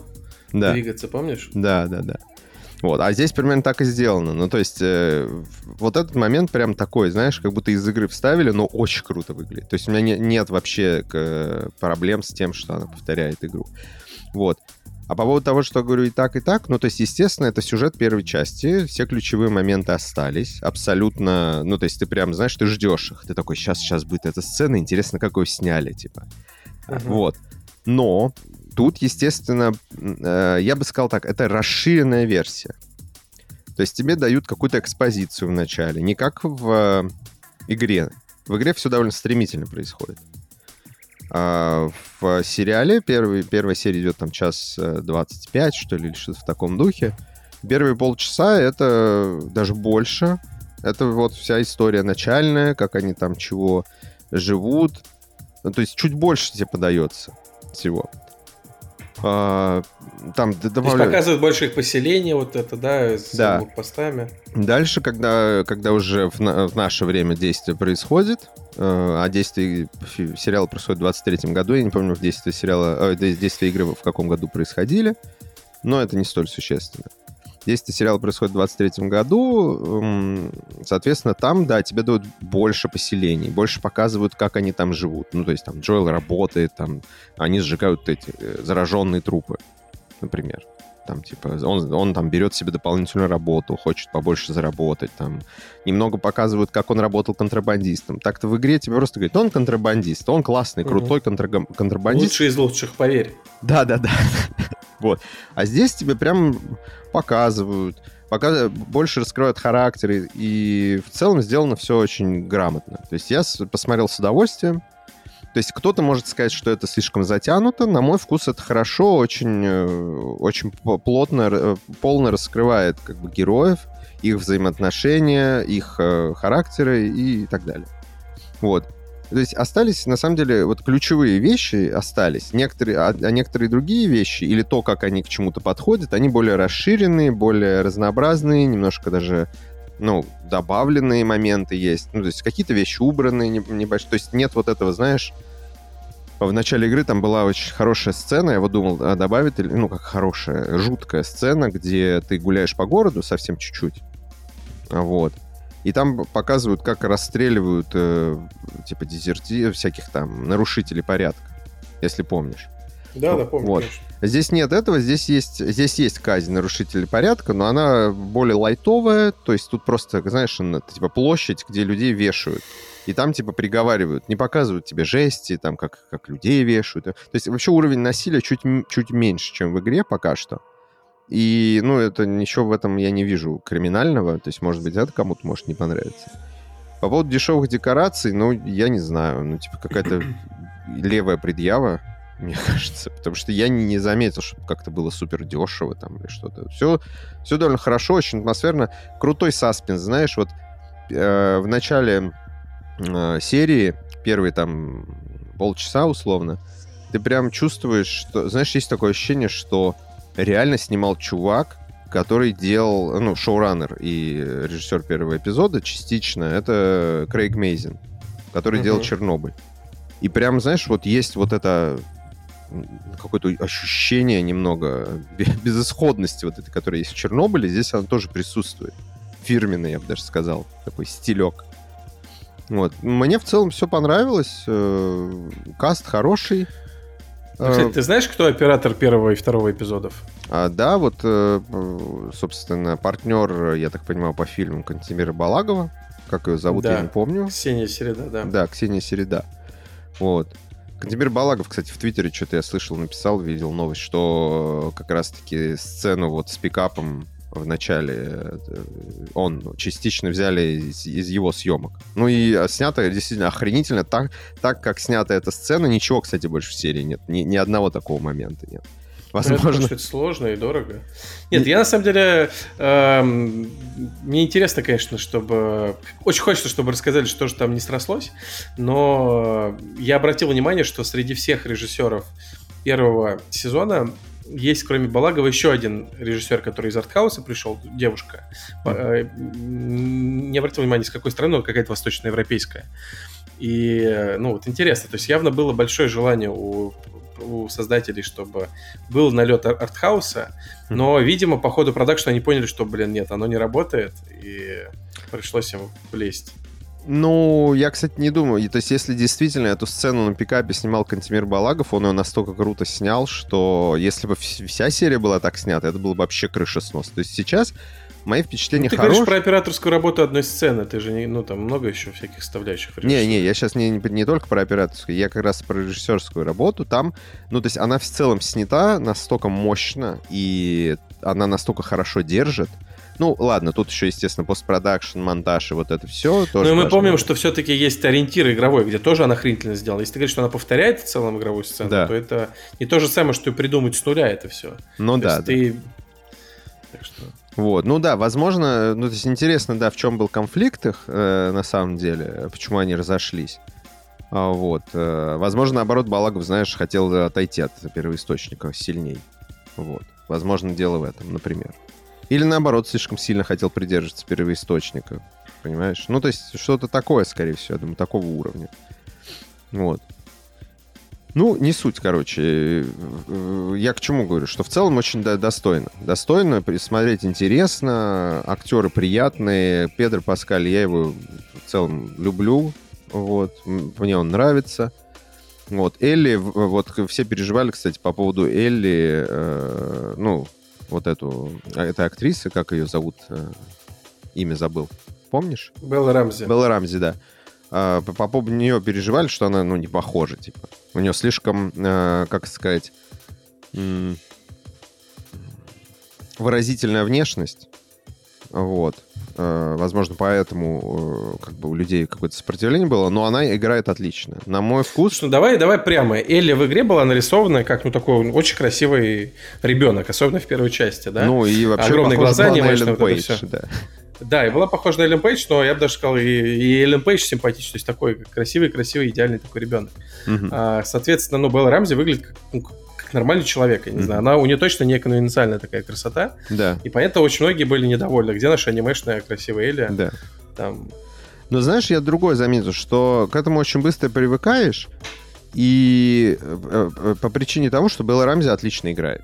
да. двигаться, помнишь? Да, да, да. Вот, а здесь примерно так и сделано. Ну, то есть, э, вот этот момент прям такой, знаешь, как будто из игры вставили, но очень круто выглядит. То есть у меня не, нет вообще к, проблем с тем, что она повторяет игру. Вот. А по поводу того, что я говорю и так, и так, ну, то есть, естественно, это сюжет первой части, все ключевые моменты остались, абсолютно, ну, то есть, ты прям, знаешь, ты ждешь их, ты такой, сейчас, сейчас будет эта сцена, интересно, как ее сняли, типа. Uh-huh. Вот. Но Тут, естественно, э, я бы сказал так, это расширенная версия. То есть тебе дают какую-то экспозицию в начале, не как в э, игре. В игре все довольно стремительно происходит. А в сериале первый, первая серия идет там час 25, что ли, или что-то в таком духе. Первые полчаса это даже больше. Это вот вся история начальная, как они там чего живут. Ну, то есть чуть больше тебе подается всего. А, там добавляют... показывают больше их поселения, вот это, да, с да. постами. Дальше, когда, когда уже в, на, в наше время действие происходит, э, а действие сериала происходит в 23 году, я не помню, в действие сериала, э, действие игры в каком году происходили, но это не столь существенно. Если сериал происходит в 23 году, соответственно, там, да, тебе дают больше поселений, больше показывают, как они там живут. Ну, то есть там Джоэл работает, там они сжигают эти э, зараженные трупы, например. Там, типа, он, он там берет себе дополнительную работу, хочет побольше заработать, там. Немного показывают, как он работал контрабандистом. Так-то в игре тебе просто говорят, он контрабандист, он классный, крутой угу. контра- контрабандист. Лучший из лучших, поверь. Да-да-да. Вот. А здесь тебе прям показывают, пока больше раскрывают характеры, и в целом сделано все очень грамотно. То есть я посмотрел с удовольствием. То есть кто-то может сказать, что это слишком затянуто. На мой вкус это хорошо, очень, э, очень плотно, э, полно раскрывает как бы героев, их взаимоотношения, их э, характеры и так далее. Вот. То есть остались, на самом деле, вот ключевые вещи остались. Некоторые, а, а некоторые другие вещи, или то, как они к чему-то подходят, они более расширенные, более разнообразные, немножко даже ну, добавленные моменты есть. Ну, то есть какие-то вещи убранные небольшие. То есть нет вот этого, знаешь, в начале игры там была очень хорошая сцена, я вот думал, а добавить, ну, как хорошая, жуткая сцена, где ты гуляешь по городу совсем чуть-чуть, вот, и там показывают, как расстреливают, э, типа, дезерти, всяких там нарушителей порядка, если помнишь. Да, да, помню. Вот. конечно. Здесь нет этого, здесь есть, здесь есть казнь нарушителей порядка, но она более лайтовая, то есть тут просто, знаешь, она, типа площадь, где людей вешают. И там, типа, приговаривают, не показывают тебе жести, там, как, как людей вешают. То есть вообще уровень насилия чуть, чуть меньше, чем в игре пока что. И, ну, это ничего в этом я не вижу криминального. То есть, может быть, это кому-то может не понравиться. По поводу дешевых декораций, ну, я не знаю. Ну, типа, какая-то левая предъява, мне кажется. Потому что я не, не заметил, чтобы как-то было супер дешево там или что-то. Все, все довольно хорошо, очень атмосферно. Крутой саспенс, знаешь, вот э, в начале э, серии, первые там полчаса условно, ты прям чувствуешь, что, знаешь, есть такое ощущение, что реально снимал чувак, который делал, ну, шоураннер и режиссер первого эпизода частично, это Крейг Мейзин, который Мгм. делал Чернобыль. И прям, знаешь, вот есть вот это какое-то ощущение немного бе- безысходности вот этой, которая есть в Чернобыле, здесь она тоже присутствует. Фирменный, я бы даже сказал, такой стилек. Вот. Мне в целом все понравилось. э, Каст хороший. Ну, Кстати, ты знаешь, кто оператор первого и второго эпизодов? А, да, вот, э, э, собственно, партнер, я так понимаю, по фильму Кантемира Балагова. Как ее зовут, Да. я не помню. Ксения Середа, да. Да, Ксения Середа. Вот. Кантемир Балагов, кстати, в Твиттере что-то я слышал, написал, видел новость, что как раз-таки сцену вот с пикапом в начале э, он частично взяли из, из его съемок. Ну и а, снято действительно охренительно. Так, так как снята эта сцена, ничего, кстати, больше в серии нет. Ни, ни одного такого момента нет. Ну, Возможно, что это сложно и дорого. Нет, я на самом деле... эм, мне интересно, конечно, чтобы... Очень хочется, чтобы рассказали, что же там не срослось, но я обратил внимание, что среди всех режиссеров первого сезона есть, кроме Балагова, еще один режиссер, который из артхауса пришел, девушка. Э, Не обратил внимания, с какой страны, но какая-то восточноевропейская. И, э, ну, вот интересно, то есть явно было большое желание у, у создателей, чтобы был налет ар- артхауса, но, видимо, по ходу продакшна они поняли, что, блин, нет, оно не работает, и пришлось им влезть. Ну, я, кстати, не думаю. И, То есть, если действительно эту сцену на пикапе снимал Кантемир Балагов, он ее настолько круто снял, что если бы вс- вся серия была так снята, это было бы вообще крышеснос. То есть сейчас мои Ну, впечатления ты говоришь хорошие. про операторскую работу одной сцены, ты же не, ну, там много еще всяких составляющих. в Не, не, я сейчас не, не, не только про операторскую, я как раз про режиссерскую работу. Там, ну, то есть она в целом снята настолько мощно, и она настолько хорошо держит. Ну, ладно, тут еще, естественно, постпродакшн, монтаж и вот это все. Ну и мы помним, что все-таки есть ориентир игровой, где тоже она охренительно сделана. Если ты говоришь, что она повторяет в целом игровую сцену, Да. то это не то же самое, что и придумать с нуля это все. Ну да, да. ты... Так что... Вот, ну да, возможно, ну то есть интересно, да, в чем был конфликт их, э, на самом деле, почему они разошлись. А, вот, э, возможно, наоборот, Балагов, знаешь, хотел отойти от первоисточника сильней. Вот, возможно, дело в этом, например. Или наоборот, слишком сильно хотел придерживаться первоисточника, понимаешь? Ну, то есть что-то такое, скорее всего, я думаю, такого уровня. Вот. Ну, не суть, короче. Я к чему говорю? Что в целом очень до- достойно. Достойно, смотреть интересно, актеры приятные. Педро Паскаль, я его в целом люблю. Вот, мне он нравится. Вот, Элли, вот все переживали, кстати, по поводу Элли, э, ну, вот эту, а, этой актрисы, как ее зовут, э, имя забыл. Помнишь? Белла Рамзи. Белла Рамзи, да. А, по, по поводу нее переживали, что она, ну, не похожа, типа. У нее слишком, э, как сказать, выразительная внешность. Вот. Э, возможно, поэтому э, как бы у людей какое-то сопротивление было, но она играет отлично. На мой вкус... Слушай, ну давай, давай прямо. Элли в игре была нарисована как, ну, такой очень красивый ребенок, особенно в первой части, да? Ну и вообще Огромные глаза, анимешные, вот это Пейдж, да. Да, и была похожа на Эллен Пейдж, но я бы даже сказал, и, и Эллен Пейдж симпатичный, то есть такой красивый, красивый, идеальный такой ребенок. Мгм. А, соответственно, ну, Белла Рамзи выглядит как, ну, нормальный человек, я не знаю. Она, у нее точно не конвенциальная такая красота, Да, и поэтому очень многие были недовольны. Где наша анимешная красивая Элли? да. Там, Но знаешь, я другое заметил, что к этому очень быстро привыкаешь, и э, э, по причине того, что Белла Рамзи отлично играет.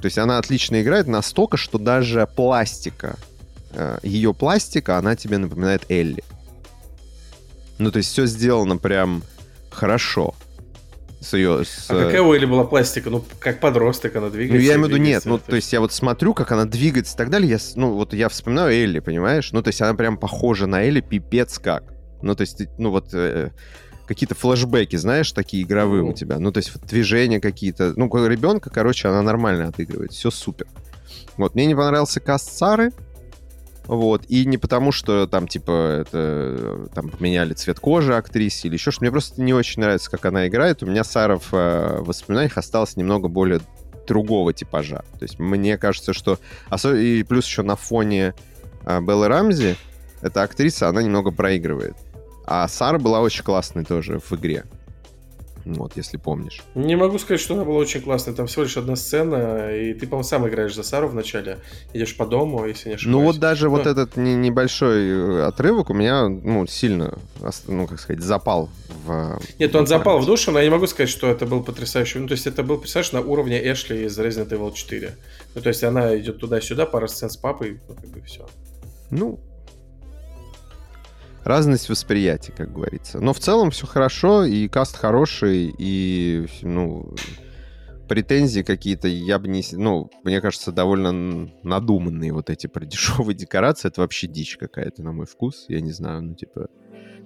То есть она отлично играет настолько, что даже пластика, э, ее пластика, она тебе напоминает Элли. Ну, то есть все сделано прям хорошо. С ее, с... А какая у Элли была пластика? Ну, как подросток она двигается. Ну, я имею в виду, нет. Ну, то есть я вот смотрю, как она двигается и так далее. Я, ну, вот я вспоминаю Элли, понимаешь? Ну, то есть она прям похожа на Элли, пипец как. Ну, то есть, ну, вот э, какие-то флешбеки, знаешь, такие игровые у тебя. Ну, то есть вот движения какие-то. Ну, ребенка, короче, она нормально отыгрывает. Все супер. Вот, мне не понравился каст Сары. Вот, и не потому, что там, типа, это, там, поменяли цвет кожи актрисе или еще что Мне просто не очень нравится, как она играет. У меня Сара в э, воспоминаниях осталась немного более другого типажа. То есть мне кажется, что... И плюс еще на фоне э, Беллы Рамзи эта актриса, она немного проигрывает. А Сара была очень классной тоже в игре. Вот, если помнишь. Не могу сказать, что она была очень классная. Там всего лишь одна сцена, и ты, по-моему, сам играешь за Сару в начале. Идешь по дому, если не ошибаюсь. Ну вот даже вот Ну. этот не- небольшой э, отрывок у меня, ну, сильно, ну, как сказать, запал в... Нет, он в запал в душу, но я не могу сказать, что это был потрясающий. Ну, то есть это был, представляешь, на уровне Эшли из Resident Evil 4. Ну, то есть она идет туда-сюда, пара сцен с папой, ну, как бы все. Ну, разность восприятия, как говорится. Но в целом все хорошо, и каст хороший, и, ну, претензии какие-то я бы не... Ну, мне кажется, довольно надуманные вот эти про дешевые декорации. Это вообще дичь какая-то, на мой вкус. Я не знаю, ну, типа...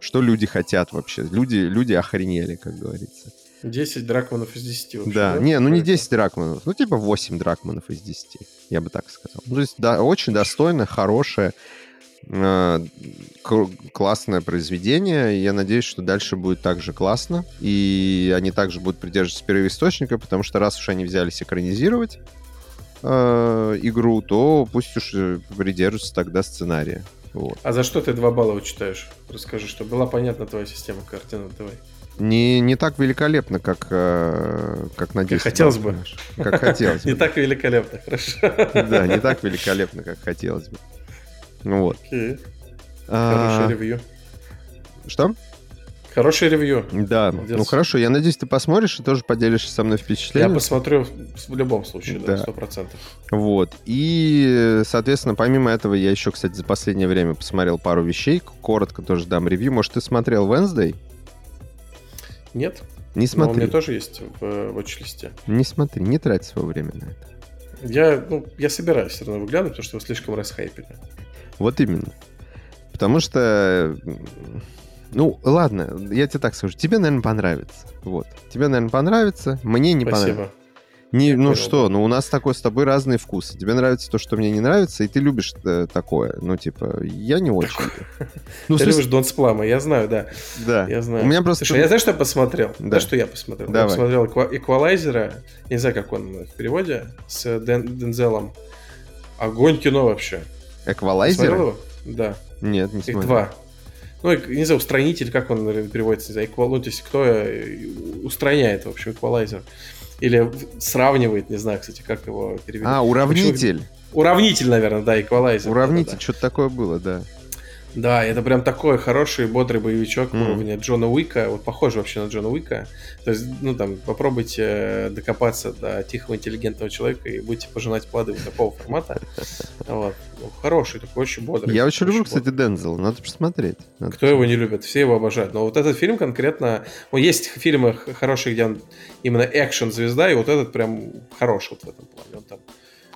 Что люди хотят вообще? Люди, люди охренели, как говорится. 10 дракманов из 10 вообще, Да, не, ну не 10 дракманов, ну типа 8 дракманов из 10, я бы так сказал. Ну, то есть, да, очень достойное, хорошее, классное произведение. Я надеюсь, что дальше будет также классно, и они также будут придерживаться первоисточника, потому что раз уж они взялись экранизировать э, игру, то пусть уж э, придерживаются тогда сценария. Вот. А за что ты 2 балла вычитаешь? Расскажи, что была понятна твоя система координат, давай. Не, не так великолепно, как, э, как на 10 хотелось бы. Как хотелось бы. Не так великолепно, хорошо. Да, не так великолепно, как хотелось бы. Ну Вот. Окей. А, Хорошее ревью. Что? Хорошее ревью. Да. Молодец. Ну хорошо, я надеюсь, ты посмотришь и тоже поделишься со мной Я впечатлением. посмотрю в любом случае, да, Да. сто процентов. Вот. И, соответственно, помимо этого, я еще, кстати, за последнее время посмотрел пару вещей. Коротко тоже дам ревью. Может, ты смотрел Wednesday? Нет? Не Но у смотри. меня тоже есть в, в watch-листе. Не смотри, не трать свое время на это. Я, ну, я собираюсь все равно выглянуть, потому что его слишком расхайпили. Вот именно. Потому что... Ну, ладно, я тебе так скажу. Тебе, наверное, понравится. Вот. Тебе, наверное, понравится. Мне не понравится. Спасибо. Не, Я ну понял, что, ну у нас такой с тобой разные вкусы. Тебе нравится то, что мне не нравится, и ты любишь э, такое. Ну, типа, я не очень. Ну, Ты смысле, любишь Дон Сплама, я знаю, да. да. Я знаю. У меня просто... Слушай, я знаешь, что я посмотрел? Да. Да. что я посмотрел? Давай. Я посмотрел «Эква- Эквалайзера, не знаю, как он в переводе, с Ден- Дензелом. Огонь кино вообще. Эквалайзер? Да. Нет, не Их смотрел. два. Ну, не знаю, устранитель, как он переводится, не знаю, эквал- ну, то есть кто э, устраняет, в общем, эквалайзер. Или сравнивает, не знаю, кстати, как его перевели. А, уравнитель. Уравнитель, наверное, да, эквалайзер. Уравнитель, Да-да-да. что-то такое было, да. Да, это прям такой хороший, бодрый боевичок Мгм. уровня Джона Уика. Вот похож вообще на Джона Уика. То есть, ну там, попробуйте э, докопаться до тихого, интеллигентного человека и будете пожинать плоды вот такого формата. Вот. Ну, хороший, такой очень бодрый. Я очень люблю, кстати, Дензела. Надо посмотреть. Кто его не любит? Все его обожают. Но вот этот фильм конкретно... Ну, есть фильмы хорошие, где он именно экшен-звезда, и вот этот прям хороший вот в этом плане. Он там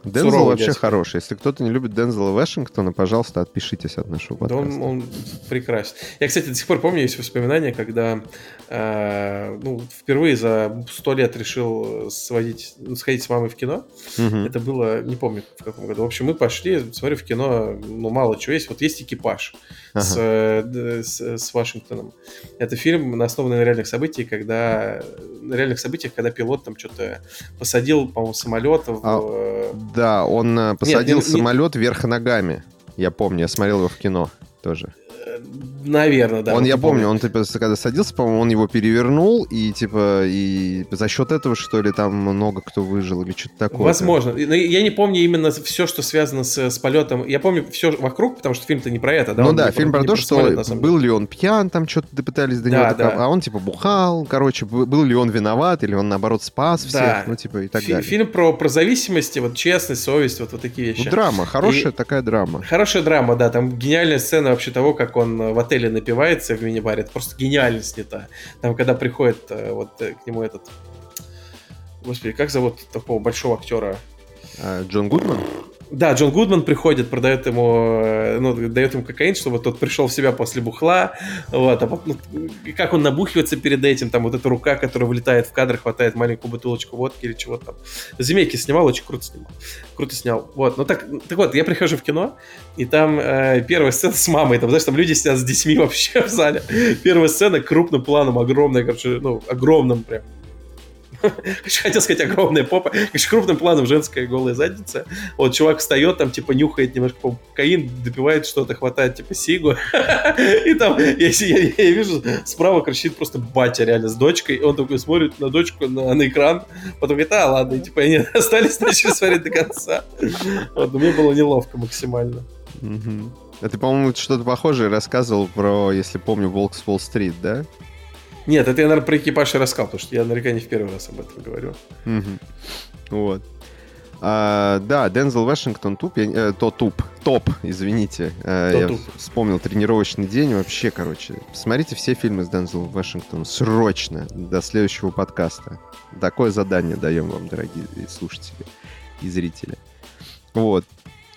Дензел суровый вообще дядька. хороший. Если кто-то не любит Дензела Вашингтона, пожалуйста, отпишитесь от нашего Да подкаста. он, он прекрасен. Я, кстати, до сих пор помню, есть воспоминания, когда ну, впервые за сто лет решил сводить, ну, сходить с мамой в кино. Мгм. Это было, не помню в каком году. В общем, мы пошли, смотрю, в кино, ну, мало чего есть. Вот есть экипаж с, Ага. э, д- с, с Вашингтоном. Это фильм, основанный на реальных событиях, когда на реальных событиях, когда пилот там что-то посадил, по-моему, самолет в... А, э, Да, он э, посадил не- не- самолет вверх ногами. Я помню, я смотрел его в кино тоже. Наверное, да. он, я помню, он типа, когда садился, по-моему, он его перевернул, и типа, и за счет этого, что ли, там много кто выжил, или что-то такое. Возможно. Но Я не помню именно все, что связано с, с полетом. Я помню все вокруг, потому что фильм-то не про это, да? ну он да, фильм про, про то, что самолет, был ли он пьян, там что-то пытались до Да, него да. докопаться, а он типа бухал, короче, был ли он виноват, или он наоборот спас всех, Да. ну типа и так Фи- далее. Фильм про, про зависимости, вот честность, совесть, вот, вот такие вещи. Ну, драма, хорошая И- такая драма. Хорошая драма, да, там гениальная сцена вообще того, как он в отеле напивается в мини-баре. Это просто гениально снято. Там, когда приходит э, вот э, к нему этот... Господи, как зовут такого большого актера? А, Джон Гудман? Да, Джон Гудман приходит, продает ему, э, ну, дает ему кокаин, чтобы тот пришел в себя после бухла, вот, а потом, ну, как он набухивается перед этим, там вот эта рука, которая вылетает в кадр, хватает маленькую бутылочку водки или чего там. Змейки снимал, очень круто снимал, круто снял, вот, ну так, так вот, я прихожу в кино, и там э, первая сцена с мамой, там, знаешь, там люди сидят с детьми вообще в зале, первая сцена крупным планом, огромная, короче, ну, огромным прям, хотел сказать огромная попа, конечно, крупным планом женская голая задница. Вот чувак встает, там, типа, нюхает немножко кокаин, допивает что-то, хватает, типа, сигу. И там, я, я, я вижу, справа кричит просто батя реально с дочкой. Он такой смотрит на дочку, на, на экран, потом говорит, а, ладно, и, типа, они остались, начали смотреть до конца. Вот, мне было неловко максимально. А ты, по-моему, что-то похожее рассказывал про, если помню, Волк с Уолл-стрит, да? Нет, это я, наверное, про экипаж и рассказал, потому что я наверняка не в первый раз об этом говорю. Вот. А, да, Дензел Вашингтон туп, я, э, то туп, топ, извините. Э, я туп. вспомнил тренировочный день. Вообще, короче, смотрите все фильмы с Дензелом Вашингтоном срочно до следующего подкаста. Такое задание даем вам, дорогие слушатели и зрители. Вот.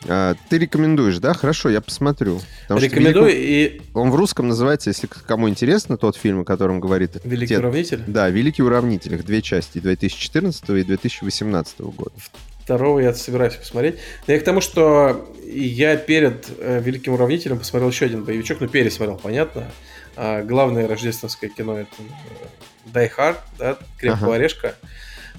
А, ты рекомендуешь, да? Хорошо, я посмотрю. Рекомендую великий... и... Он в русском называется, если кому интересно, тот фильм, о котором говорит... Великий те... уравнитель? Да, Великий уравнитель. Их две части, 2014 и 2018 года. Второго я собираюсь посмотреть. Но я к тому, что я перед э, Великим уравнителем посмотрел еще один боевичок, ну, пересмотрел, понятно. А, главное рождественское кино это э, Die Hard, да, Крепкого ага. орешка.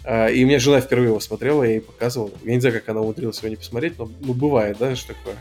А, и мне жена впервые его смотрела, я ей показывал. Я не знаю, как она умудрилась его не посмотреть, но ну, бывает, да, что такое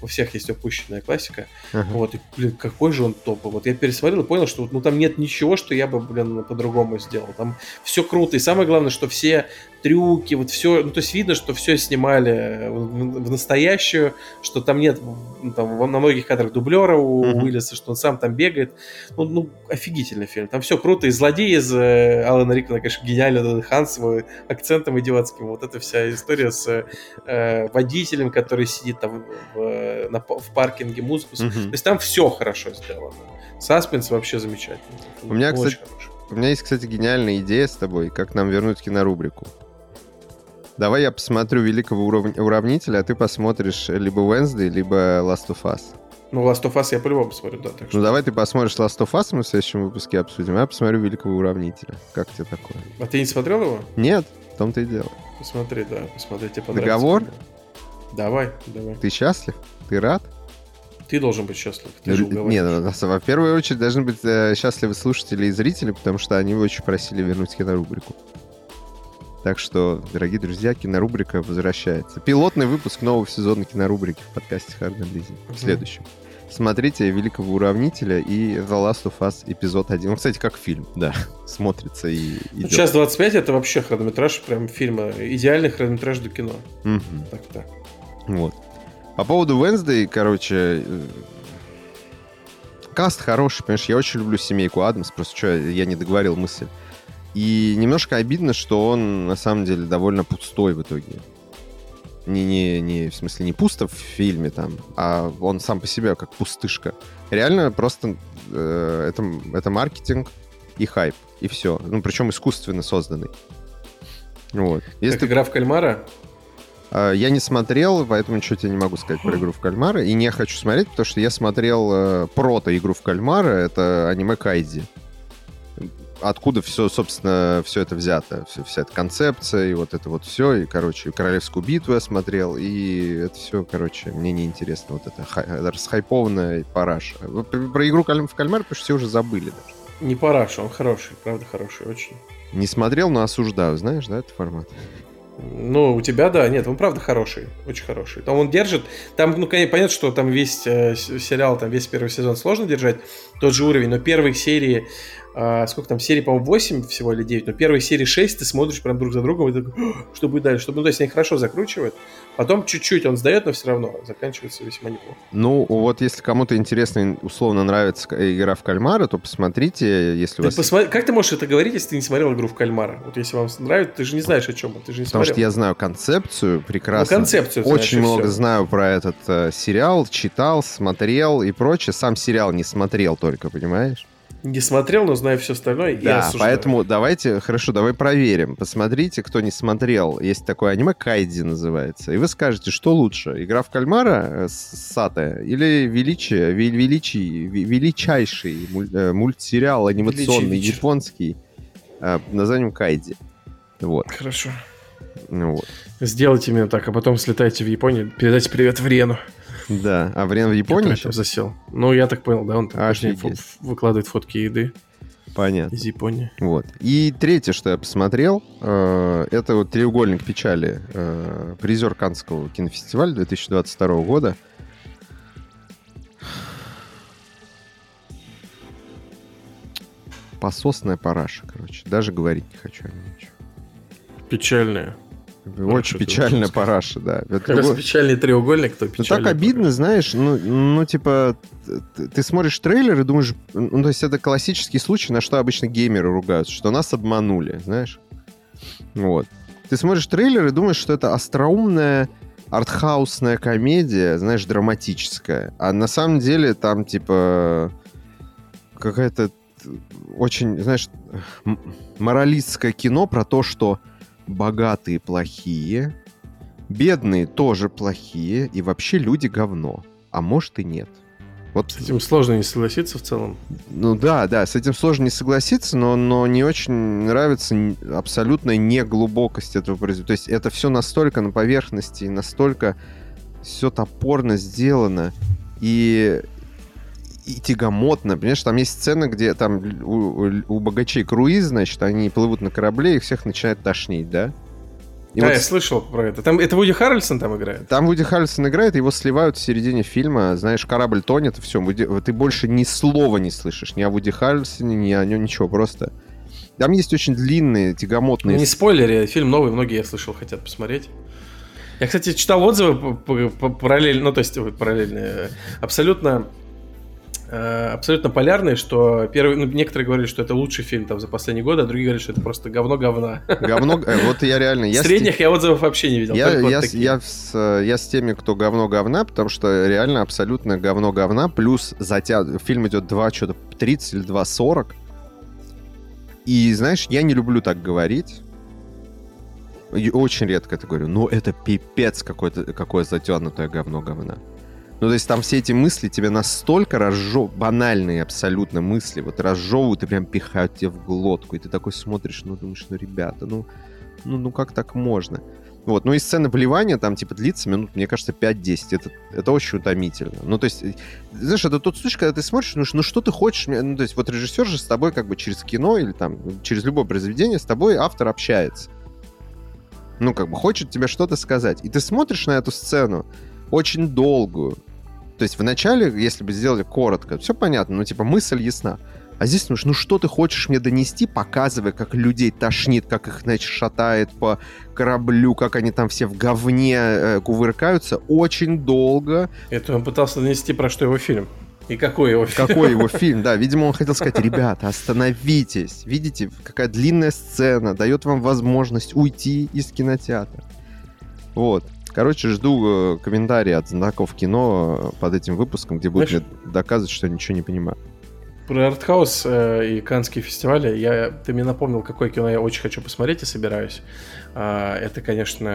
у всех есть опущенная классика. Uh-huh. Вот, и, блин, какой же он топовый. Вот я пересмотрел и понял, что ну, там нет ничего, что я бы, блин, по-другому сделал. Там все круто. И самое главное, что все трюки, вот все, ну, то есть видно, что все снимали в, в настоящую, что там нет, ну, там, на многих кадрах дублера у uh-huh. Уиллиса, что он сам там бегает. Ну, ну, офигительный фильм. Там все круто. И злодей из э, Алана Рикмана, конечно, гениально. Хан с его акцентом идиотским. Вот эта вся история с э, водителем, который сидит там в на, в паркинге музыку. Угу. То есть там все хорошо сделано. Саспенс вообще замечательный. У меня, кстати, у меня есть, кстати, гениальная идея с тобой, как нам вернуть кинорубрику. Давай я посмотрю Великого урав... Уравнителя, а ты посмотришь либо Wednesday, либо Last of Us. Ну, Last of Us я по-любому посмотрю, да. Так ну, что... Ну, давай ты посмотришь Last of Us, мы в следующем выпуске обсудим, а я посмотрю Великого Уравнителя. Как тебе такое? А ты не смотрел его? Нет, в том-то и дело. Посмотри, да, посмотри, тебе понравится. Договор? Давай, давай. Ты счастлив? Ты рад? Ты должен быть счастлив. Ты же Нет, ну, во первую очередь должны быть э, счастливы слушатели и зрители, потому что они очень просили вернуть кинорубрику. Так что, дорогие друзья, кинорубрика возвращается. Пилотный выпуск нового сезона кинорубрики в подкасте Hard Easy. В следующем. Смотрите «Великого уравнителя» и «The Last of Us» эпизод 1. Он, кстати, как фильм, да, смотрится и идет. Ну, час 25 — это вообще хронометраж прям фильма. Идеальный хронометраж до кино. Угу. Так-то. Вот. По поводу Wednesday, короче, э, каст хороший, понимаешь, я очень люблю семейку Адамс, просто что, я не договорил мысль. И немножко обидно, что он на самом деле довольно пустой в итоге. Не, не, не, в смысле, не пусто в фильме там, а он сам по себе как пустышка. Реально просто э, это, это маркетинг и хайп, и все. Ну, причем искусственно созданный. Вот. Если как игра в кальмара? А, я не смотрел, поэтому ничего тебе не могу сказать про игру в кальмара. И не хочу смотреть, потому что я смотрел э, прото игру в кальмара. Это аниме Кайди. Откуда все, собственно, все это взято. Все, вся эта концепция и вот это вот все. И, короче, Королевскую битву я смотрел. И это все, короче, мне неинтересно. Вот это хай, расхайпованная параша. Про игру в кальмар, потому что все уже забыли даже. Не параша, он хороший, правда хороший, очень. Не смотрел, но осуждаю, знаешь, да, этот формат? Ну, у тебя, да, нет, он правда хороший, очень хороший. Там он держит, там, ну, конечно, понятно, что там весь э, сериал, там весь первый сезон сложно держать тот же уровень, но первые серии а, сколько там, серий, по-моему, 8 всего или 9, но первые серии 6 ты смотришь прям друг за другом и такой, что будет дальше, что будет дальше, они хорошо закручивают, потом чуть-чуть он сдает, но все равно заканчивается весьма неплохо. Ну, вот если кому-то интересно, условно нравится игра в кальмара, то посмотрите, если ты вас... Посмотри... Как ты можешь это говорить, если ты не смотрел игру в кальмара? Вот если вам нравится, ты же не знаешь, о чем ты же не Потому смотрел. что я знаю концепцию прекрасно. Ну, концепцию Очень знаешь, много всё. знаю про этот э, сериал, читал, смотрел и прочее. Сам сериал не смотрел только, понимаешь? Не смотрел, но знаю все остальное. и Да, осуждаю. поэтому давайте, хорошо, давай проверим. Посмотрите, кто не смотрел. Есть такое аниме, Кайди называется. И вы скажете, что лучше, игра в кальмара э, с или величие, ве- величий, ве- величайший э, мультсериал анимационный Величий японский э, названием Кайди. Вот. Хорошо. Вот. Сделайте именно так, а потом слетайте в Японию, передайте привет в Рену. Да. А время в Японии который там засел. Ну, я так понял, да, он там выкладывает фотки еды Понятно. из Японии. Вот. И третье, что я посмотрел, э, это вот «Треугольник печали», э, призер Каннского кинофестиваля 2022 года. Пососная параша, короче. Даже говорить не хочу о нем ничего. Печальная. Очень сказать? параша, да. Это раз печальный треугольник, то Ну, печальный. так обидно, знаешь, ну, ну, типа, ты смотришь трейлер и думаешь, ну, то есть это классический случай, на что обычно геймеры ругаются, что нас обманули, знаешь? Вот. Ты смотришь трейлер и думаешь, что это остроумная артхаусная комедия, знаешь, драматическая. А на самом деле там, типа, какая-то очень, знаешь, моралистское кино про то, что богатые плохие, бедные тоже плохие, и вообще люди говно. А может и нет. Вот, С этим сложно не согласиться в целом. ну да, да, с этим сложно не согласиться, но, но не очень нравится абсолютная неглубокость этого произведения. То есть это все настолько на поверхности, и настолько все топорно сделано и, и тягомотно. Понимаешь, там есть сцена, где там у, у- богачей круиз, значит, они плывут на корабле, их всех начинает тошнить, да? И да, вот я слышал про это. Там, это Вуди Харрельсон там играет? там Вуди Харрельсон играет, его сливают в середине фильма, знаешь, корабль тонет, и все, ты больше ни слова не слышишь, ни о Вуди Харрельсоне, ни о нем ничего, просто... Там есть очень длинные, тягомотные... Не спойлери, фильм новый, многие, я слышал, хотят посмотреть. Я, кстати, читал отзывы параллельно, ну, то есть, ой, параллельные, абсолютно, абсолютно полярные, что первый, ну, некоторые говорили, что это лучший фильм там за последние годы, а другие говорили, что это просто говно говна. Говно... э, Вот я реально... Я с Средних я отзывов вообще не видел. Я, вот я, с- такие. я, с, э, я с теми, кто говно говна, потому что реально абсолютно говно говна, плюс затя... фильм идет 2, что-то 30 или 2.40. И знаешь, я не люблю так говорить. И Очень редко это говорю. Но это пипец какое-то, какое затянутое говно говна. Ну, то есть там все эти мысли тебе настолько разжевывают, банальные абсолютно мысли, вот разжевывают и прям пихают тебе в глотку. И ты такой смотришь, ну, думаешь, ну, ребята, ну, ну, ну как так можно? Вот, ну и сцена плевания там, типа, длится минут, мне кажется, 5-10. Это, это очень утомительно. Ну, то есть, э, знаешь, это тот случай, когда ты смотришь, ну, ну что ты хочешь? Ну, то есть, вот режиссер же с тобой как бы через кино или там через любое произведение с тобой автор общается. Ну, как бы хочет тебе что-то сказать. И ты смотришь на эту сцену очень долгую. То есть, вначале, если бы сделали коротко, все понятно, ну, типа, мысль ясна. А здесь, ну, ш- ну что ты хочешь мне донести, показывая, как людей тошнит, как их, значит, шатает по кораблю, как они там все в говне э, кувыркаются, очень долго. Это он пытался донести, про что его фильм. И какой его фильм. Какой его фильм, да, видимо, он хотел сказать, ребята, остановитесь, видите, какая длинная сцена, дает вам возможность уйти из кинотеатра. Вот. Короче, жду э, комментарии от знаков кино э, под этим выпуском, где будут Знаешь- мне доказывать, что я ничего не понимаю. Про артхаус э, и канские фестивали я, ты мне напомнил, какое кино я очень хочу посмотреть и собираюсь. А, это, конечно,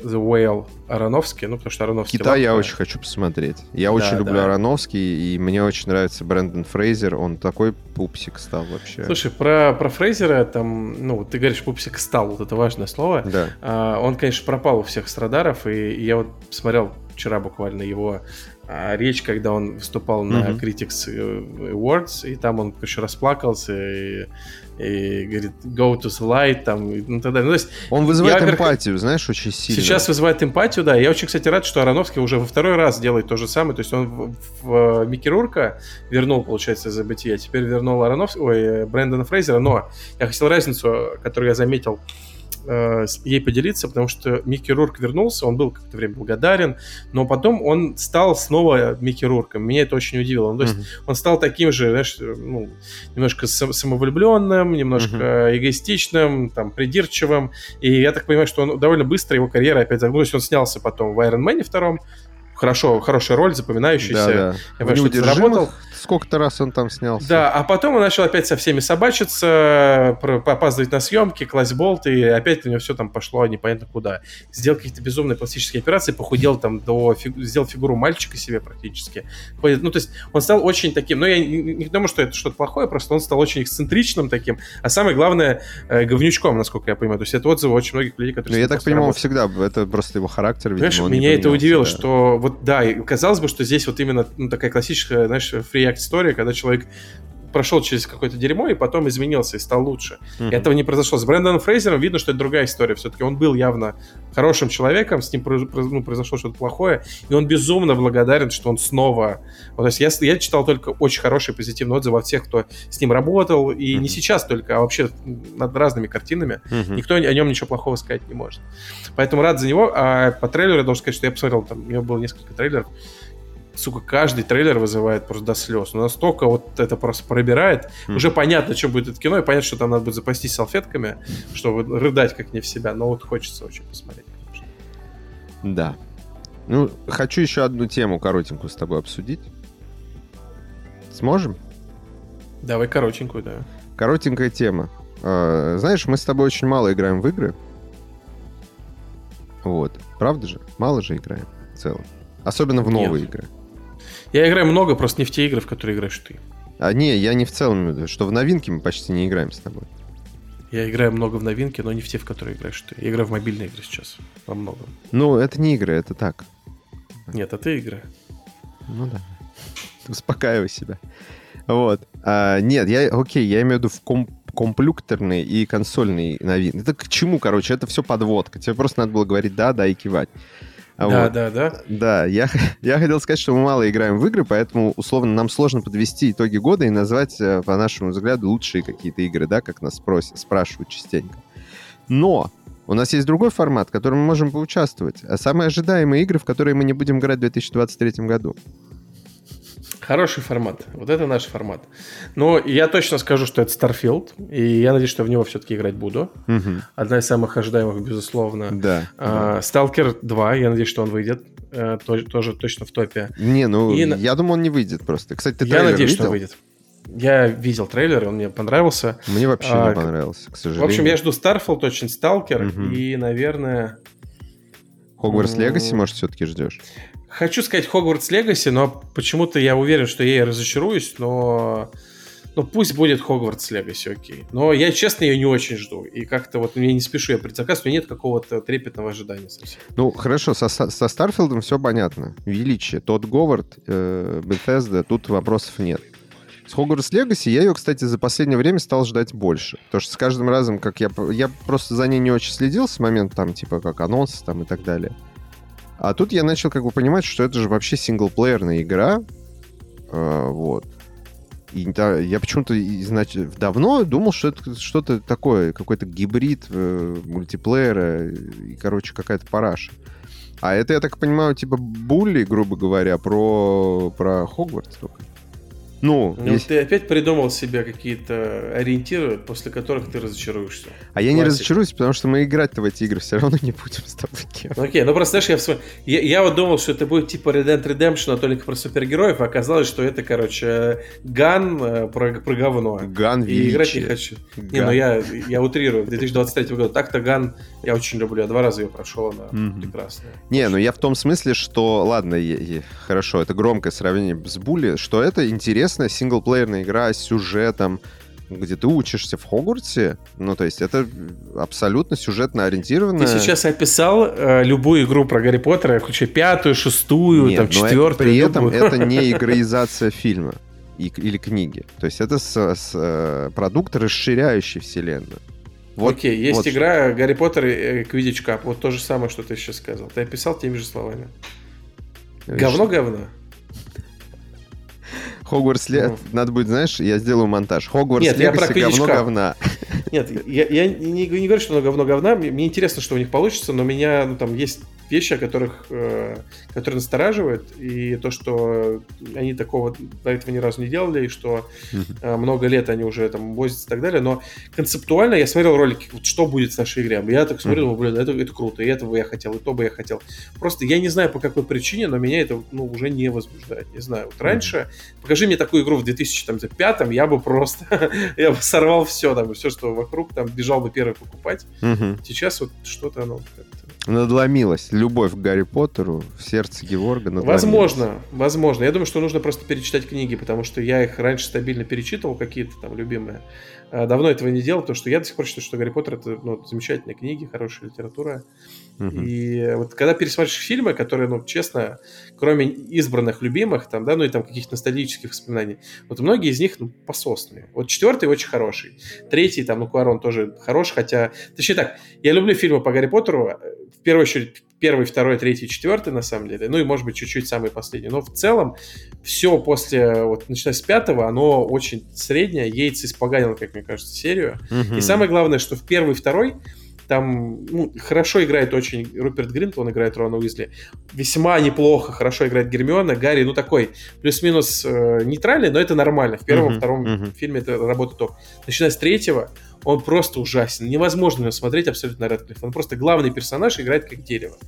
The Whale Ароновский, ну, потому что Ароновский... Китай я очень хочу посмотреть. Я Да, очень люблю да. Ароновский, и мне очень нравится Брэндон Фрейзер. Он такой пупсик стал вообще. Слушай, про, про Фрейзера, там, ну, ты говоришь, пупсик стал, вот это важное слово. Да. А, он, конечно, пропал у всех с радаров, и, и я вот смотрел вчера буквально его речь, когда он выступал на mm-hmm. Critics э, Awards, и там он, короче, расплакался и, и говорит go to the light, там, и, ну, тогда. Ну, то есть, он вызывает я, эмпатию, знаешь, очень сильно. Сейчас вызывает эмпатию, да. Я очень, кстати, рад, что Ароновский уже во второй раз делает то же самое. То есть он в, в, в Микки Рурка вернул, получается, за а теперь вернул Ароновского, ой, э, Брэндона Фрейзера, но я хотел разницу, которую я заметил э, ей поделиться, потому что Микки Рурк вернулся, он был какое-то время благодарен, но потом он стал снова Микки Рурком. Меня это очень удивило. Ну, то есть mm-hmm. он стал таким же, знаешь, ну, немножко самовлюбленным, немножко mm-hmm. эгоистичным, там, придирчивым. И я так понимаю, что он довольно быстро его карьера опять загнулась. Он снялся потом в Iron Man втором, хорошо, хорошая роль, запоминающаяся. Да, да. Я понимаю, что заработал. Сколько-то раз он там снялся. Да, а потом он начал опять со всеми собачиться, опаздывать на съемки, класть болт, и опять у него все там пошло непонятно куда. Сделал какие-то безумные пластические операции, похудел там до... Сделал фигуру мальчика себе практически. Ну, то есть он стал очень таким... Ну, я не, не думаю, что это что-то плохое, просто он стал очень эксцентричным таким, а самое главное, э, говнючком, насколько я понимаю. То есть это отзывы очень многих людей, которые... Ну, я так понимаю, он всегда... Это просто его характер, видимо, Понимаешь, меня это удивило, да. что вот, да, казалось бы, что здесь вот именно ну, такая классическая, знаешь, фри история, когда человек прошел через какое-то дерьмо и потом изменился и стал лучше. Mm-hmm. И этого не произошло. С Брэндоном Фрейзером видно, что это другая история. Все-таки он был явно хорошим человеком, с ним ну, произошло что-то плохое, и он безумно благодарен, что он снова... Вот, то есть я, я читал только очень хорошие позитивные отзывы от всех, кто с ним работал, и mm-hmm. не сейчас только, а вообще над разными картинами. Mm-hmm. Никто о нем ничего плохого сказать не может. Поэтому рад за него. А по трейлеру я должен сказать, что я посмотрел, там у него было несколько трейлеров сука, каждый трейлер вызывает просто до слез. Но настолько вот это просто пробирает. Mm. Уже понятно, что будет это кино, и понятно, что там надо будет запастись салфетками, чтобы рыдать как не в себя. Но вот хочется очень посмотреть, конечно. Да. Ну, хочу еще одну тему коротенькую с тобой обсудить. Сможем? Давай коротенькую, да. Коротенькая тема. А, знаешь, мы с тобой очень мало играем в игры. Вот. Правда же? Мало же играем в целом. Особенно в новые Нет. игры. Я играю много, просто не в те игры, в которые играешь ты. А не, я не в целом, что в новинки мы почти не играем с тобой. Я играю много в новинки, но не в те, в которые играешь ты. Я играю в мобильные игры сейчас. Во многом. Ну, это не игры, это так. Нет, это игры. Ну да. Успокаивай себя. Вот. А, нет, я, окей, я имею в виду в комп комплюкторные и консольные новинки. Это к чему, короче? Это все подводка. Тебе просто надо было говорить да, да и кивать. А да, вот. да, да. Да, я, я хотел сказать, что мы мало играем в игры, поэтому, условно, нам сложно подвести итоги года и назвать, э, по нашему взгляду, лучшие какие-то игры, да, как нас спросят, спрашивают частенько. Но у нас есть другой формат, в котором мы можем поучаствовать. А самые ожидаемые игры, в которые мы не будем играть в 2023 году. Хороший формат. Вот это наш формат. Но я точно скажу, что это Starfield, и я надеюсь, что в него все-таки играть буду. Угу. Одна из самых ожидаемых, безусловно. Да. А, Stalker 2, я надеюсь, что он выйдет. А, тоже, тоже точно в топе. Не, ну, и... я думаю, он не выйдет просто. Кстати, ты Я надеюсь, видел? что он выйдет. Я видел трейлер, он мне понравился. Мне вообще а, не понравился, к сожалению. В общем, я жду Starfield, очень Stalker, угу. и, наверное... Хогвартс Легаси, может, все-таки ждешь? Хочу сказать Хогвартс Легаси, но почему-то я уверен, что я и разочаруюсь, но... Ну, пусть будет Хогвартс Легаси, окей. Но я, честно, ее не очень жду. И как-то вот я не спешу я предзаказ, у меня нет какого-то трепетного ожидания совсем. Ну, хорошо, со, со Старфилдом все понятно. Величие. Тот Говард, э, Bethesda, тут вопросов нет. С Хогвартс Легаси я ее, кстати, за последнее время стал ждать больше. Потому что с каждым разом, как я... Я просто за ней не очень следил с момента, там, типа, как анонс там и так далее. А тут я начал как бы понимать, что это же вообще синглплеерная игра. А, вот. И да, я почему-то значит, давно думал, что это что-то такое, какой-то гибрид э, мультиплеера и, короче, какая-то параша. А это, я так понимаю, типа булли, грубо говоря, про, про Хогвартс только. Ну, ну если... ты опять придумал себе какие-то ориентиры, после которых ты разочаруешься. А я не разочаруюсь, потому что мы играть-то в эти игры все равно не будем с тобой. Ну, окей, ну просто знаешь, я, вспом... я, я вот думал, что это будет типа Red Dead Redemption, а только про супергероев, а оказалось, что это, короче, ган э, про, про говно. Ган И играть не хочу. Ган. Не, ну я, я утрирую. 2023 года. Так-то ган я очень люблю. Я два раза ее прошел, она mm-hmm. прекрасная. Не, очень. ну я в том смысле, что, ладно, я, я, хорошо, это громкое сравнение с Були, что это интересно интересная синглплеерная игра с сюжетом, где ты учишься в Хогвартсе. Ну, то есть это абсолютно сюжетно ориентированно. Ты сейчас описал э, любую игру про Гарри Поттера, включая пятую, шестую, Нет, там, четвертую. Это, при этом это не игроизация фильма или книги. То есть это с, с, э, продукт, расширяющий вселенную. Вот, Окей, есть вот игра Гарри Поттер и Квидич Кап. Вот то же самое, что ты сейчас сказал. Ты описал теми же словами. Говно-говно. Хогвартс Ле... Ну. Надо будет, знаешь, я сделаю монтаж. Хогвартс Нет, Легаси говно говна. Нет, я, я не, не говорю, что оно говно говна. Мне, интересно, что у них получится, но у меня ну, там есть вещи, о которых, э, которые настораживают, и то, что они такого до этого ни разу не делали, и что э, много лет они уже там возятся и так далее, но концептуально я смотрел ролики, вот, что будет с нашей игрой, я так смотрел, блин, это, это круто, и этого я хотел, и то бы я хотел. Просто я не знаю по какой причине, но меня это ну, уже не возбуждает, не знаю. Вот раньше, покажи мне такую игру в 2005 я бы просто, я бы сорвал все, там, все, что вокруг, там, бежал бы первый покупать. Сейчас вот что-то оно Надломилась любовь к Гарри Поттеру в сердце Геворга. Возможно, возможно. Я думаю, что нужно просто перечитать книги, потому что я их раньше стабильно перечитывал, какие-то там любимые. А, давно этого не делал, потому что я до сих пор считаю, что Гарри Поттер это ну, замечательные книги, хорошая литература. Uh-huh. И вот когда пересматриваешь фильмы, которые, ну, честно, кроме избранных любимых, там, да, ну и там каких-то ностальгических воспоминаний, вот многие из них, ну, пососные. Вот четвертый очень хороший. Третий, там, ну, Куарон тоже хорош, хотя... Точнее так, я люблю фильмы по Гарри Поттеру, э, в первую очередь первый, второй, третий, четвертый, на самом деле, ну и, может быть, чуть-чуть самый последний. Но в целом все после, вот, начиная с пятого, оно очень среднее. Яйц испоганил, как мне кажется, серию. Uh-huh. И самое главное, что в первый, второй там ну, хорошо играет очень Руперт Гринт, он играет Рона Уизли. Весьма неплохо, хорошо играет Гермиона. Гарри, ну такой, плюс-минус э, нейтральный, но это нормально. В первом, uh-huh, втором uh-huh. фильме это работает топ. Начиная с третьего, он просто ужасен. Невозможно его смотреть абсолютно Редклифф. Он просто главный персонаж играет как дерево.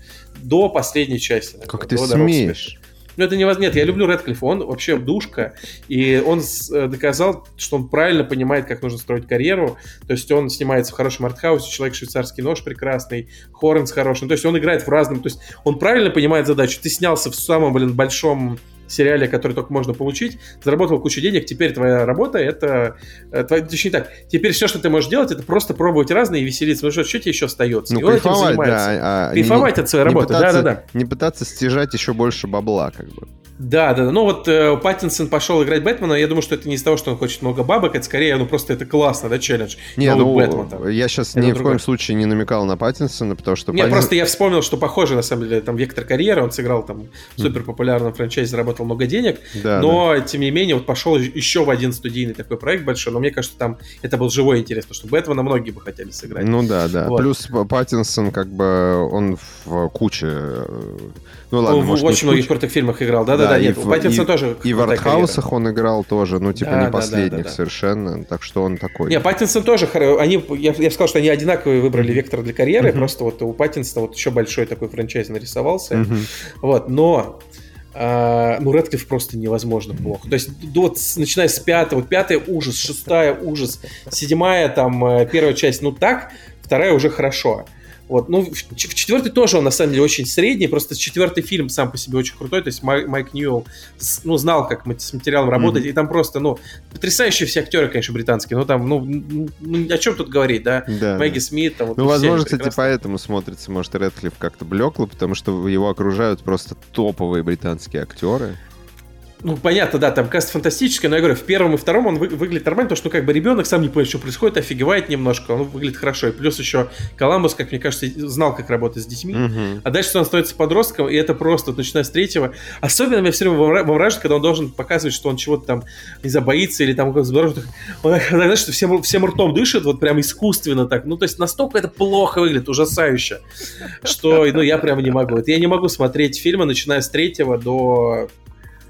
До последней части. Наверное, как ты смеешь? Ну, это невозможно. Нет, я люблю Редклиффа. Он вообще душка. И он э, доказал, что он правильно понимает, как нужно строить карьеру. То есть он снимается в хорошем артхаусе, человек швейцарский нож прекрасный, Хорнс хороший. Ну, то есть он играет в разном. То есть он правильно понимает задачу. Ты снялся в самом, блин, большом сериале, который только можно получить, заработал кучу денег, теперь твоя работа это... Э, твоя, точнее так, теперь все, что ты можешь делать, это просто пробовать разные и веселиться. Потому что что тебе еще остается? Ну, и он этим занимается. Да, а, кайфовать не, от своей работы, да-да-да. Не пытаться стяжать еще больше бабла, как бы. Да, да, да. Ну вот э, Паттинсон пошел играть Бэтмена. Я думаю, что это не из того, что он хочет много бабок, это скорее, ну просто это классно, да, челлендж. Не, ну, Бэтмен, там. я сейчас это ни другое. в коем случае не намекал на Паттинсона, потому что... Нет, Паттинсон... просто я вспомнил, что похоже, на самом деле, там вектор карьеры, он сыграл там в супер популярном франчайзе, заработал много денег, да, но, да. тем не менее, вот пошел еще в один студийный такой проект большой, но мне кажется, там это был живой интерес, потому что Бэтмена многие бы хотели сыграть. Ну да, да. Вот. Плюс Паттинсон, как бы, он в куче э, ну ладно, он может, в очень многих крутых фильмах играл. Да-да-да, нет, у Паттинсона тоже И в артхаусах он играл тоже, ну типа да, не последних да, да, да, совершенно, так что он такой. Не, Паттинсон тоже, они, я, я сказал, что они одинаковые выбрали вектор для карьеры, uh-huh. просто вот у Паттинсона вот еще большой такой франчайз нарисовался. Uh-huh. Вот, но Uh, ну, Редклифф просто невозможно плохо. То есть, до, начиная с пятого, пятая ужас, шестая ужас, седьмая, там, э, первая часть, ну так, вторая уже хорошо. Вот. Ну, в, в четвертый тоже он, на самом деле, очень средний, просто четвертый фильм сам по себе очень крутой, то есть Май, Майк Ньюэлл, ну, знал, как с материалом работать, mm-hmm. и там просто, ну, потрясающие все актеры, конечно, британские, но там, ну, ну о чем тут говорить, да? да Мэгги да. Смит, там, вот, Ну, возможно, кстати, прекрасно. поэтому смотрится, может, Редклифф как-то блекло, потому что его окружают просто топовые британские актеры. Ну, понятно, да, там каст фантастический, но я говорю, в первом и втором он вы, выглядит нормально, потому что, ну, как бы ребенок сам не понимает, что происходит, офигевает немножко, он выглядит хорошо. И плюс еще Коламбус, как мне кажется, знал, как работать с детьми. Uh-huh. А дальше он становится подростком, и это просто, начиная с третьего. Особенно меня все время вовражит, когда он должен показывать, что он чего-то там, не знаю, боится, или там, как здорово, он, знаешь, что всем, всем ртом дышит, вот прям искусственно так. Ну, то есть настолько это плохо выглядит, ужасающе, что, ну, я прям не могу. Это я не могу смотреть фильмы, начиная с третьего до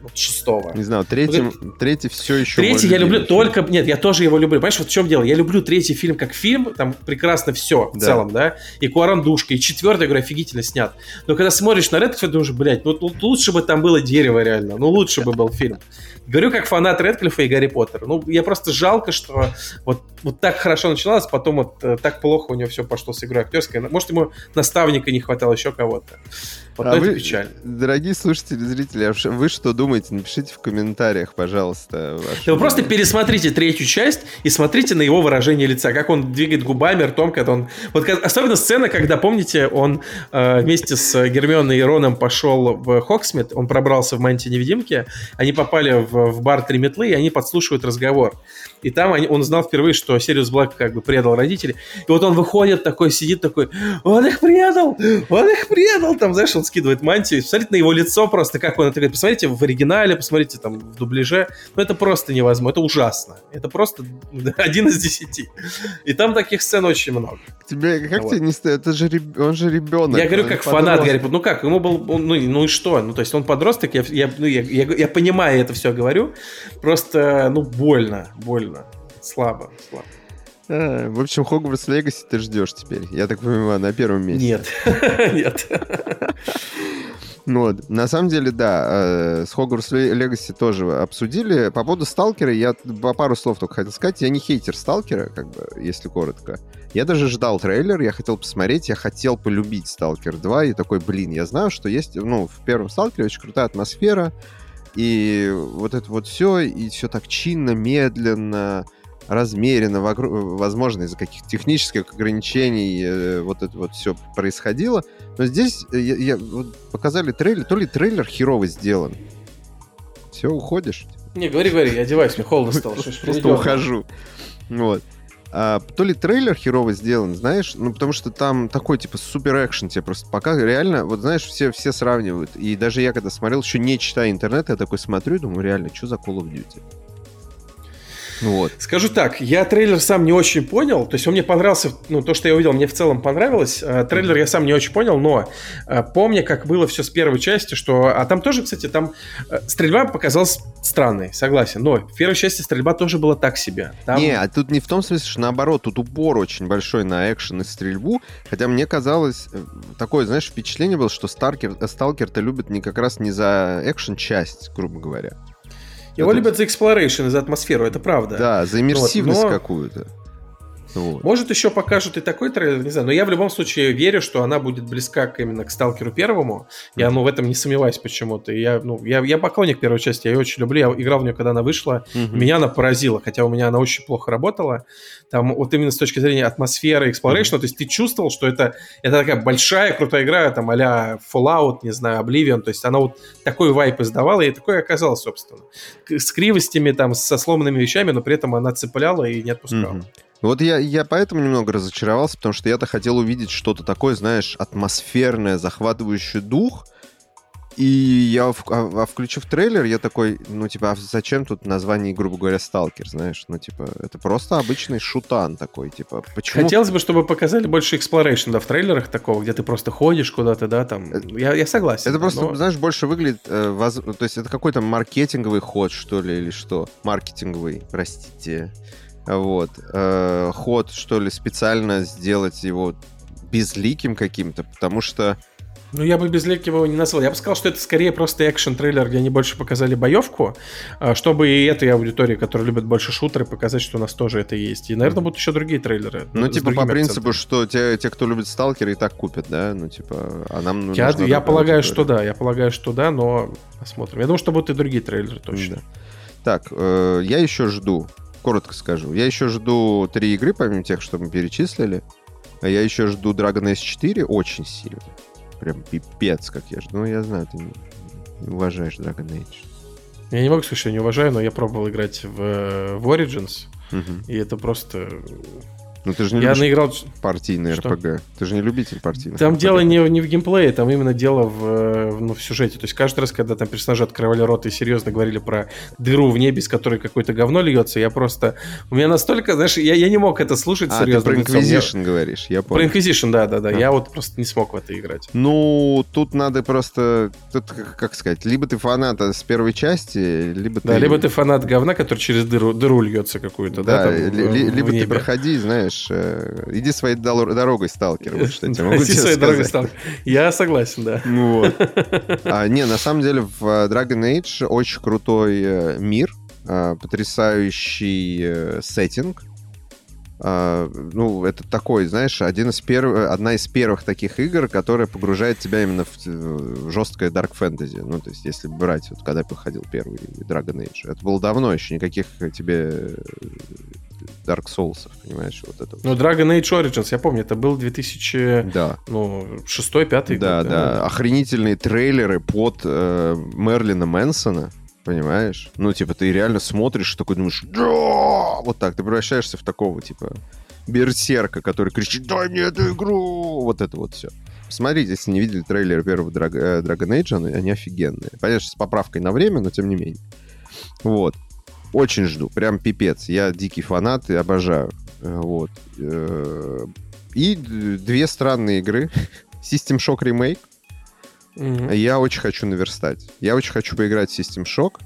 вот шестого. Не знаю, третий, ну, третий все еще Третий я люблю только... Нет, я тоже его люблю. Понимаешь, вот в чем дело? Я люблю третий фильм как фильм, там прекрасно все да. в целом, да? И Куаран душка, и четвертый, я говорю, офигительно снят. Но когда смотришь на Редфорд, думаешь, блядь, ну лучше бы там было дерево реально, ну лучше бы был фильм. Говорю как фанат Редклифа и Гарри Поттера. Ну, я просто жалко, что вот, вот так хорошо начиналось, потом вот э, так плохо у него все пошло с игрой актерской. Может, ему наставника не хватало, еще кого-то. Вот а вы, печаль. Дорогие слушатели, зрители, а вы что думаете? Напишите в комментариях, пожалуйста. Да вы просто пересмотрите третью часть и смотрите на его выражение лица, как он двигает губами, ртом, когда он... Вот особенно сцена, когда, помните, он э, вместе с Гермионой и Роном пошел в Хогсмид, он пробрался в мантии невидимки, они попали в, в бар Три метлы, и они подслушивают разговор. И там они, он узнал впервые, что Сириус Блэк как бы предал родителей. И вот он выходит такой, сидит такой, он их предал, он их предал. Там, знаешь, он скидывает мантию. Посмотрите на его лицо просто, как он это говорит. Посмотрите в оригинале, посмотрите там в дубляже. Ну, это просто невозможно, это ужасно. Это просто один из десяти. И там таких сцен очень много. Тебе, как вот. тебе не стоит? Это же, он же ребенок. Я говорю, как фанат Гарри Ну как, ему был, ну, ну и что? Ну, то есть он подросток, я, я, ну, я, я, я понимаю это все говорю. Просто, ну, больно, больно. Слабо, слабо. А, в общем, Хогвартс Легаси ты ждешь теперь. Я так понимаю, на первом месте. Нет, нет. Ну вот, на самом деле, да, э, с Хогвартс Легаси тоже обсудили. По поводу Сталкера я по пару слов только хотел сказать. Я не хейтер Сталкера, как бы, если коротко. Я даже ждал трейлер, я хотел посмотреть, я хотел полюбить Сталкер 2, и такой, блин, я знаю, что есть, ну, в первом Сталкере очень крутая атмосфера, и вот это вот все, и все так чинно, медленно, размеренно, возможно, из-за каких-то технических ограничений э, вот это вот все происходило. Но здесь э, я, я, вот показали трейлер, то ли трейлер херово сделан. Все, уходишь? Не, говори, говори, я одеваюсь, мне холодно стало. Просто ухожу. Вот. А, то ли трейлер херово сделан, знаешь, ну, потому что там такой, типа, супер экшен тебе просто пока реально, вот, знаешь, все, все сравнивают. И даже я, когда смотрел, еще не читая интернет, я такой смотрю и думаю, реально, что за Call of Duty? Вот. Скажу так, я трейлер сам не очень понял, то есть он мне понравился, ну, то, что я увидел, мне в целом понравилось. А, трейлер я сам не очень понял, но а, помня, как было все с первой части, что... А там тоже, кстати, там а, стрельба показалась странной, согласен, но в первой части стрельба тоже была так себе. Там... Не, а тут не в том смысле, что наоборот, тут упор очень большой на экшен и стрельбу, хотя мне казалось, э, такое, знаешь, впечатление было, что Сталкер, Сталкер-то любит не как раз не за экшен-часть, грубо говоря. Его это... любят за exploration, за атмосферу, это правда. Да, за иммерсивность вот, но... какую-то. Вот. Может, еще покажут и такой трейлер, не знаю. Но я в любом случае верю, что она будет близка к, именно к Сталкеру первому. Я ну, в этом не сомневаюсь почему-то. Я, ну, я, я поклонник первой части, я ее очень люблю. Я играл в нее, когда она вышла. Угу. Меня она поразила, хотя у меня она очень плохо работала. Там вот именно с точки зрения атмосферы, exploration, угу. то есть ты чувствовал, что это, это такая большая, крутая игра, там а Fallout, не знаю, Oblivion. То есть она вот такой вайп издавала, и такой оказалось, собственно. С кривостями, там, со сломанными вещами, но при этом она цепляла и не отпускала. Угу. Вот я, я поэтому немного разочаровался, потому что я-то хотел увидеть что-то такое, знаешь, атмосферное, захватывающее дух. И я, а, а включив трейлер, я такой, ну, типа, а зачем тут название, грубо говоря, Сталкер, знаешь? Ну, типа, это просто обычный шутан такой, типа, почему... Хотелось бы, чтобы показали больше exploration, да, в трейлерах такого, где ты просто ходишь куда-то, да, там, э, я, я согласен. Это просто, но... знаешь, больше выглядит, э, воз... то есть это какой-то маркетинговый ход, что ли, или что? Маркетинговый, простите вот, э, ход, что ли, специально сделать его безликим каким-то, потому что ну, я бы безликим его не назвал. Я бы сказал, что это скорее просто экшен-трейлер, где они больше показали боевку, а, чтобы и этой аудитории, которая любит больше шутеры, показать, что у нас тоже это есть. И, наверное, будут еще другие трейлеры. Ну, типа, по принципу, что те, те, кто любит сталкеры, и так купят, да? Ну, типа, а нам Я, я полагаю, что да, я полагаю, что да, но посмотрим. Я думаю, что будут и другие трейлеры, точно. Да. Так, э, я еще жду коротко скажу. Я еще жду три игры, помимо тех, что мы перечислили. А я еще жду Dragon Age 4 очень сильно. Прям пипец, как я жду. Ну, я знаю, ты не, не уважаешь Dragon Age. Я не могу сказать, что я не уважаю, но я пробовал играть в, в Origins, угу. и это просто ну ты же не я наиграл партийный что? РПГ. Ты же не любитель партийных. Там РПГ. дело не, не в геймплее, там именно дело в, ну, в сюжете. То есть каждый раз, когда там персонажи открывали рот и серьезно говорили про дыру в небе, из которой какое-то говно льется, я просто... У меня настолько, знаешь, я, я не мог это слушать а, серьезно. ты про Inquisition я... говоришь, я понял. Про Inquisition, да-да-да. А. Я вот просто не смог в это играть. Ну, тут надо просто... Тут, как сказать, либо ты фанат с первой части, либо ты... Да, либо ты фанат говна, который через дыру, дыру льется какую-то, да? да там, ли, либо ты проходи, знаешь, знаешь, э, иди своей дорогой, сталкер. Вот что я тебе могу Иди своей дорогой, сталкер. Я согласен, да. Вот. А, не, на самом деле в Dragon Age очень крутой э, мир, а, потрясающий сеттинг, Uh, ну, это такой, знаешь, один из перв... одна из первых таких игр, которая погружает тебя именно в, жесткое Dark Fantasy. Ну, то есть, если брать, вот когда выходил первый Dragon Age. Это было давно еще, никаких тебе Dark Souls, понимаешь, вот это. Ну, Dragon Age Origins, я помню, это был 2000... Да. Ну, 6-5 Да, год. Да, да. Охренительные трейлеры под э, Мерлина Мэнсона, понимаешь? Ну, типа, ты реально смотришь, такой думаешь, да! Вот так, ты превращаешься в такого, типа, берсерка, который кричит, дай мне эту игру! Вот это вот все. Посмотрите, если не видели трейлер первого э, Dragon Age, они офигенные. Понятно, с поправкой на время, но тем не менее. Вот. Очень жду, прям пипец. Я дикий фанат и обожаю. Э, вот. Э, и две странные игры. System Shock Remake. Mm-hmm. Я очень хочу наверстать. Я очень хочу поиграть в System Shock,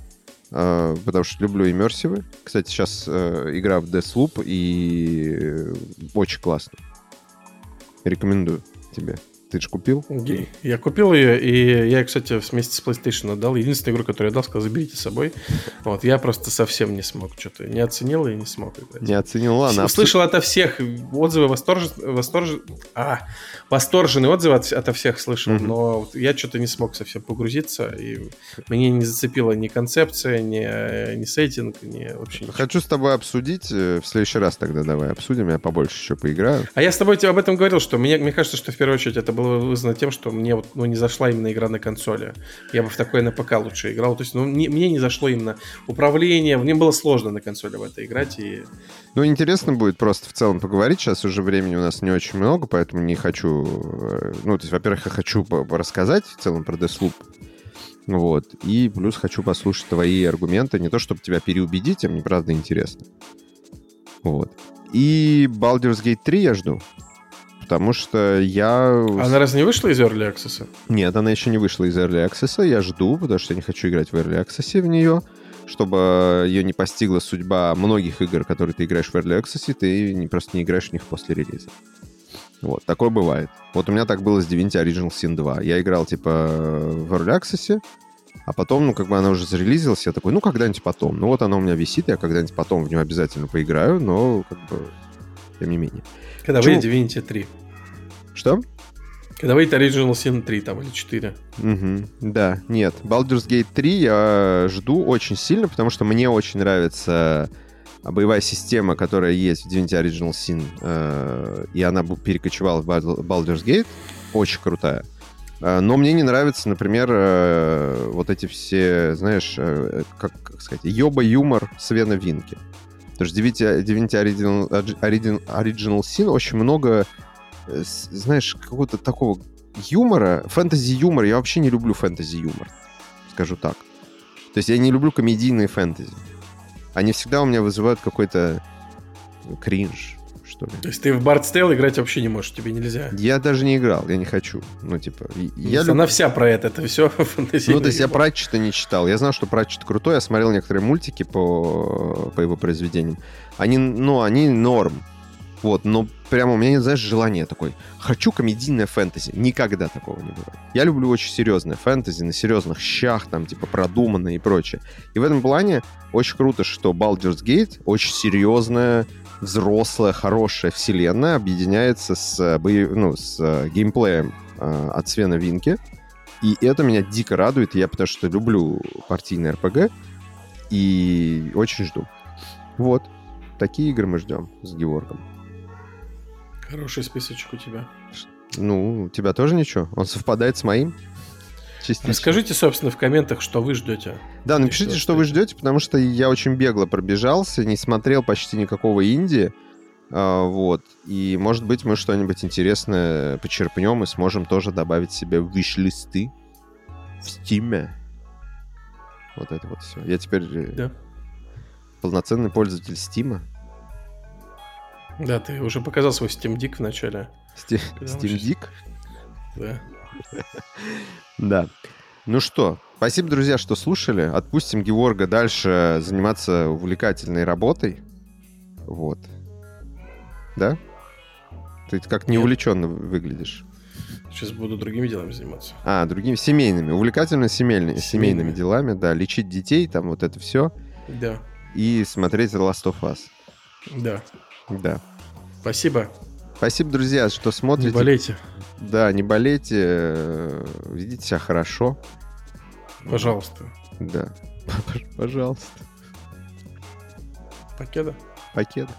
э, потому что люблю иммерсивы. Кстати, сейчас игра в Deathloop, и очень классно. Рекомендую тебе. Ты же купил? Я купил ее, и я, кстати, вместе с PlayStation отдал. Единственную игру, которую я дал, сказал, заберите с собой. Вот, я просто совсем не смог что-то. Не оценил и не смог играть. Не оценил, ладно. Услышал ото всех отзывы восторж... восторж... а, восторженные отзывы от, ото всех слышал, mm-hmm. но я что-то не смог совсем погрузиться, и мне не зацепила ни концепция, ни, ни сеттинг, ни вообще ничего. Хочу с тобой обсудить, э, в следующий раз тогда давай обсудим, я побольше еще поиграю. А я с тобой об этом говорил, что мне, мне кажется, что в первую очередь это было вызвано тем, что мне вот, ну, не зашла именно игра на консоли. Я бы в такое на ПК лучше играл. То есть, ну, не, мне не зашло именно управление, мне было сложно на консоли в это играть. И... Ну, интересно будет просто в целом поговорить. Сейчас уже времени у нас не очень много, поэтому не хочу... Э, ну, то есть, во-первых, я хочу рассказать в целом про Deathloop. Вот. И плюс хочу послушать твои аргументы. Не то, чтобы тебя переубедить, а мне правда интересно. Вот. И Baldur's Gate 3 я жду. Потому что я... Она разве не вышла из Early Access? Нет, она еще не вышла из Early Access. Я жду, потому что я не хочу играть в Early Access в нее чтобы ее не постигла судьба многих игр, которые ты играешь в Early Access, ты не, просто не играешь в них после релиза. Вот, такое бывает. Вот у меня так было с Divinity Original Sin 2. Я играл, типа, в Early Access, а потом, ну, как бы она уже зарелизилась, я такой, ну, когда-нибудь потом. Ну, вот она у меня висит, я когда-нибудь потом в нее обязательно поиграю, но, как бы, тем не менее. Когда Почему? выйдет Divinity 3. Что? Когда выйдет Original Sin 3 там или 4. Угу, да, нет. Baldur's Gate 3 я жду очень сильно, потому что мне очень нравится боевая система, которая есть в Divinity Original Sin, э, и она перекочевала в Baldur's Gate. Очень крутая. Э, но мне не нравится, например, э, вот эти все, знаешь, э, как, как сказать, ёба-юмор Свена Винки. Потому что Divinity, Divinity Original, Original, Original Sin очень много, э, знаешь, какого-то такого юмора, фэнтези-юмор. Я вообще не люблю фэнтези-юмор, скажу так. То есть я не люблю комедийные фэнтези. Они всегда у меня вызывают какой-то кринж что ли. То есть ты в Bard's Tale играть вообще не можешь, тебе нельзя? Я даже не играл, я не хочу. Ну, типа... Я люб... Она вся про это, это все Ну, то есть я Пратчета не читал. Я знал, что Пратчет крутой, я смотрел некоторые мультики по, по его произведениям. Они, ну, они норм. Вот, но прямо у меня нет, знаешь, желания такой. Хочу комедийное фэнтези. Никогда такого не бывает. Я люблю очень серьезное фэнтези, на серьезных щах, там, типа, продуманное и прочее. И в этом плане очень круто, что Baldur's Gate очень серьезная взрослая, хорошая вселенная объединяется с, э, боев... ну, с э, геймплеем э, от Свена Винки. И это меня дико радует. Я потому что люблю партийный РПГ. И очень жду. Вот. Такие игры мы ждем с Георгом. Хороший списочек у тебя. Ну, у тебя тоже ничего? Он совпадает с моим? Частично. Расскажите, собственно, в комментах, что вы ждете. Да, напишите, что, что вы ждете, потому что я очень бегло пробежался, не смотрел почти никакого инди. А, вот. И, может быть, мы что-нибудь интересное почерпнем и сможем тоже добавить себе в виш-листы в Steam. Вот это вот все. Я теперь э, да. полноценный пользователь Steam. Да, ты уже показал свой Steam Dick в начале. Steam, Steam Dick? Да. Да. Ну что, спасибо, друзья, что слушали. Отпустим Георга дальше заниматься увлекательной работой. Вот. Да? Ты как неувлеченно выглядишь. Сейчас буду другими делами заниматься. А, другими семейными, увлекательно семейными, семейными делами, да, лечить детей, там вот это все. Да. И смотреть The Last of Us. Да. Да. Спасибо. Спасибо, друзья, что смотрите. Не болейте. Да, не болейте, э, ведите себя хорошо. Пожалуйста. Да. Пожалуйста. Покеда. Покеда.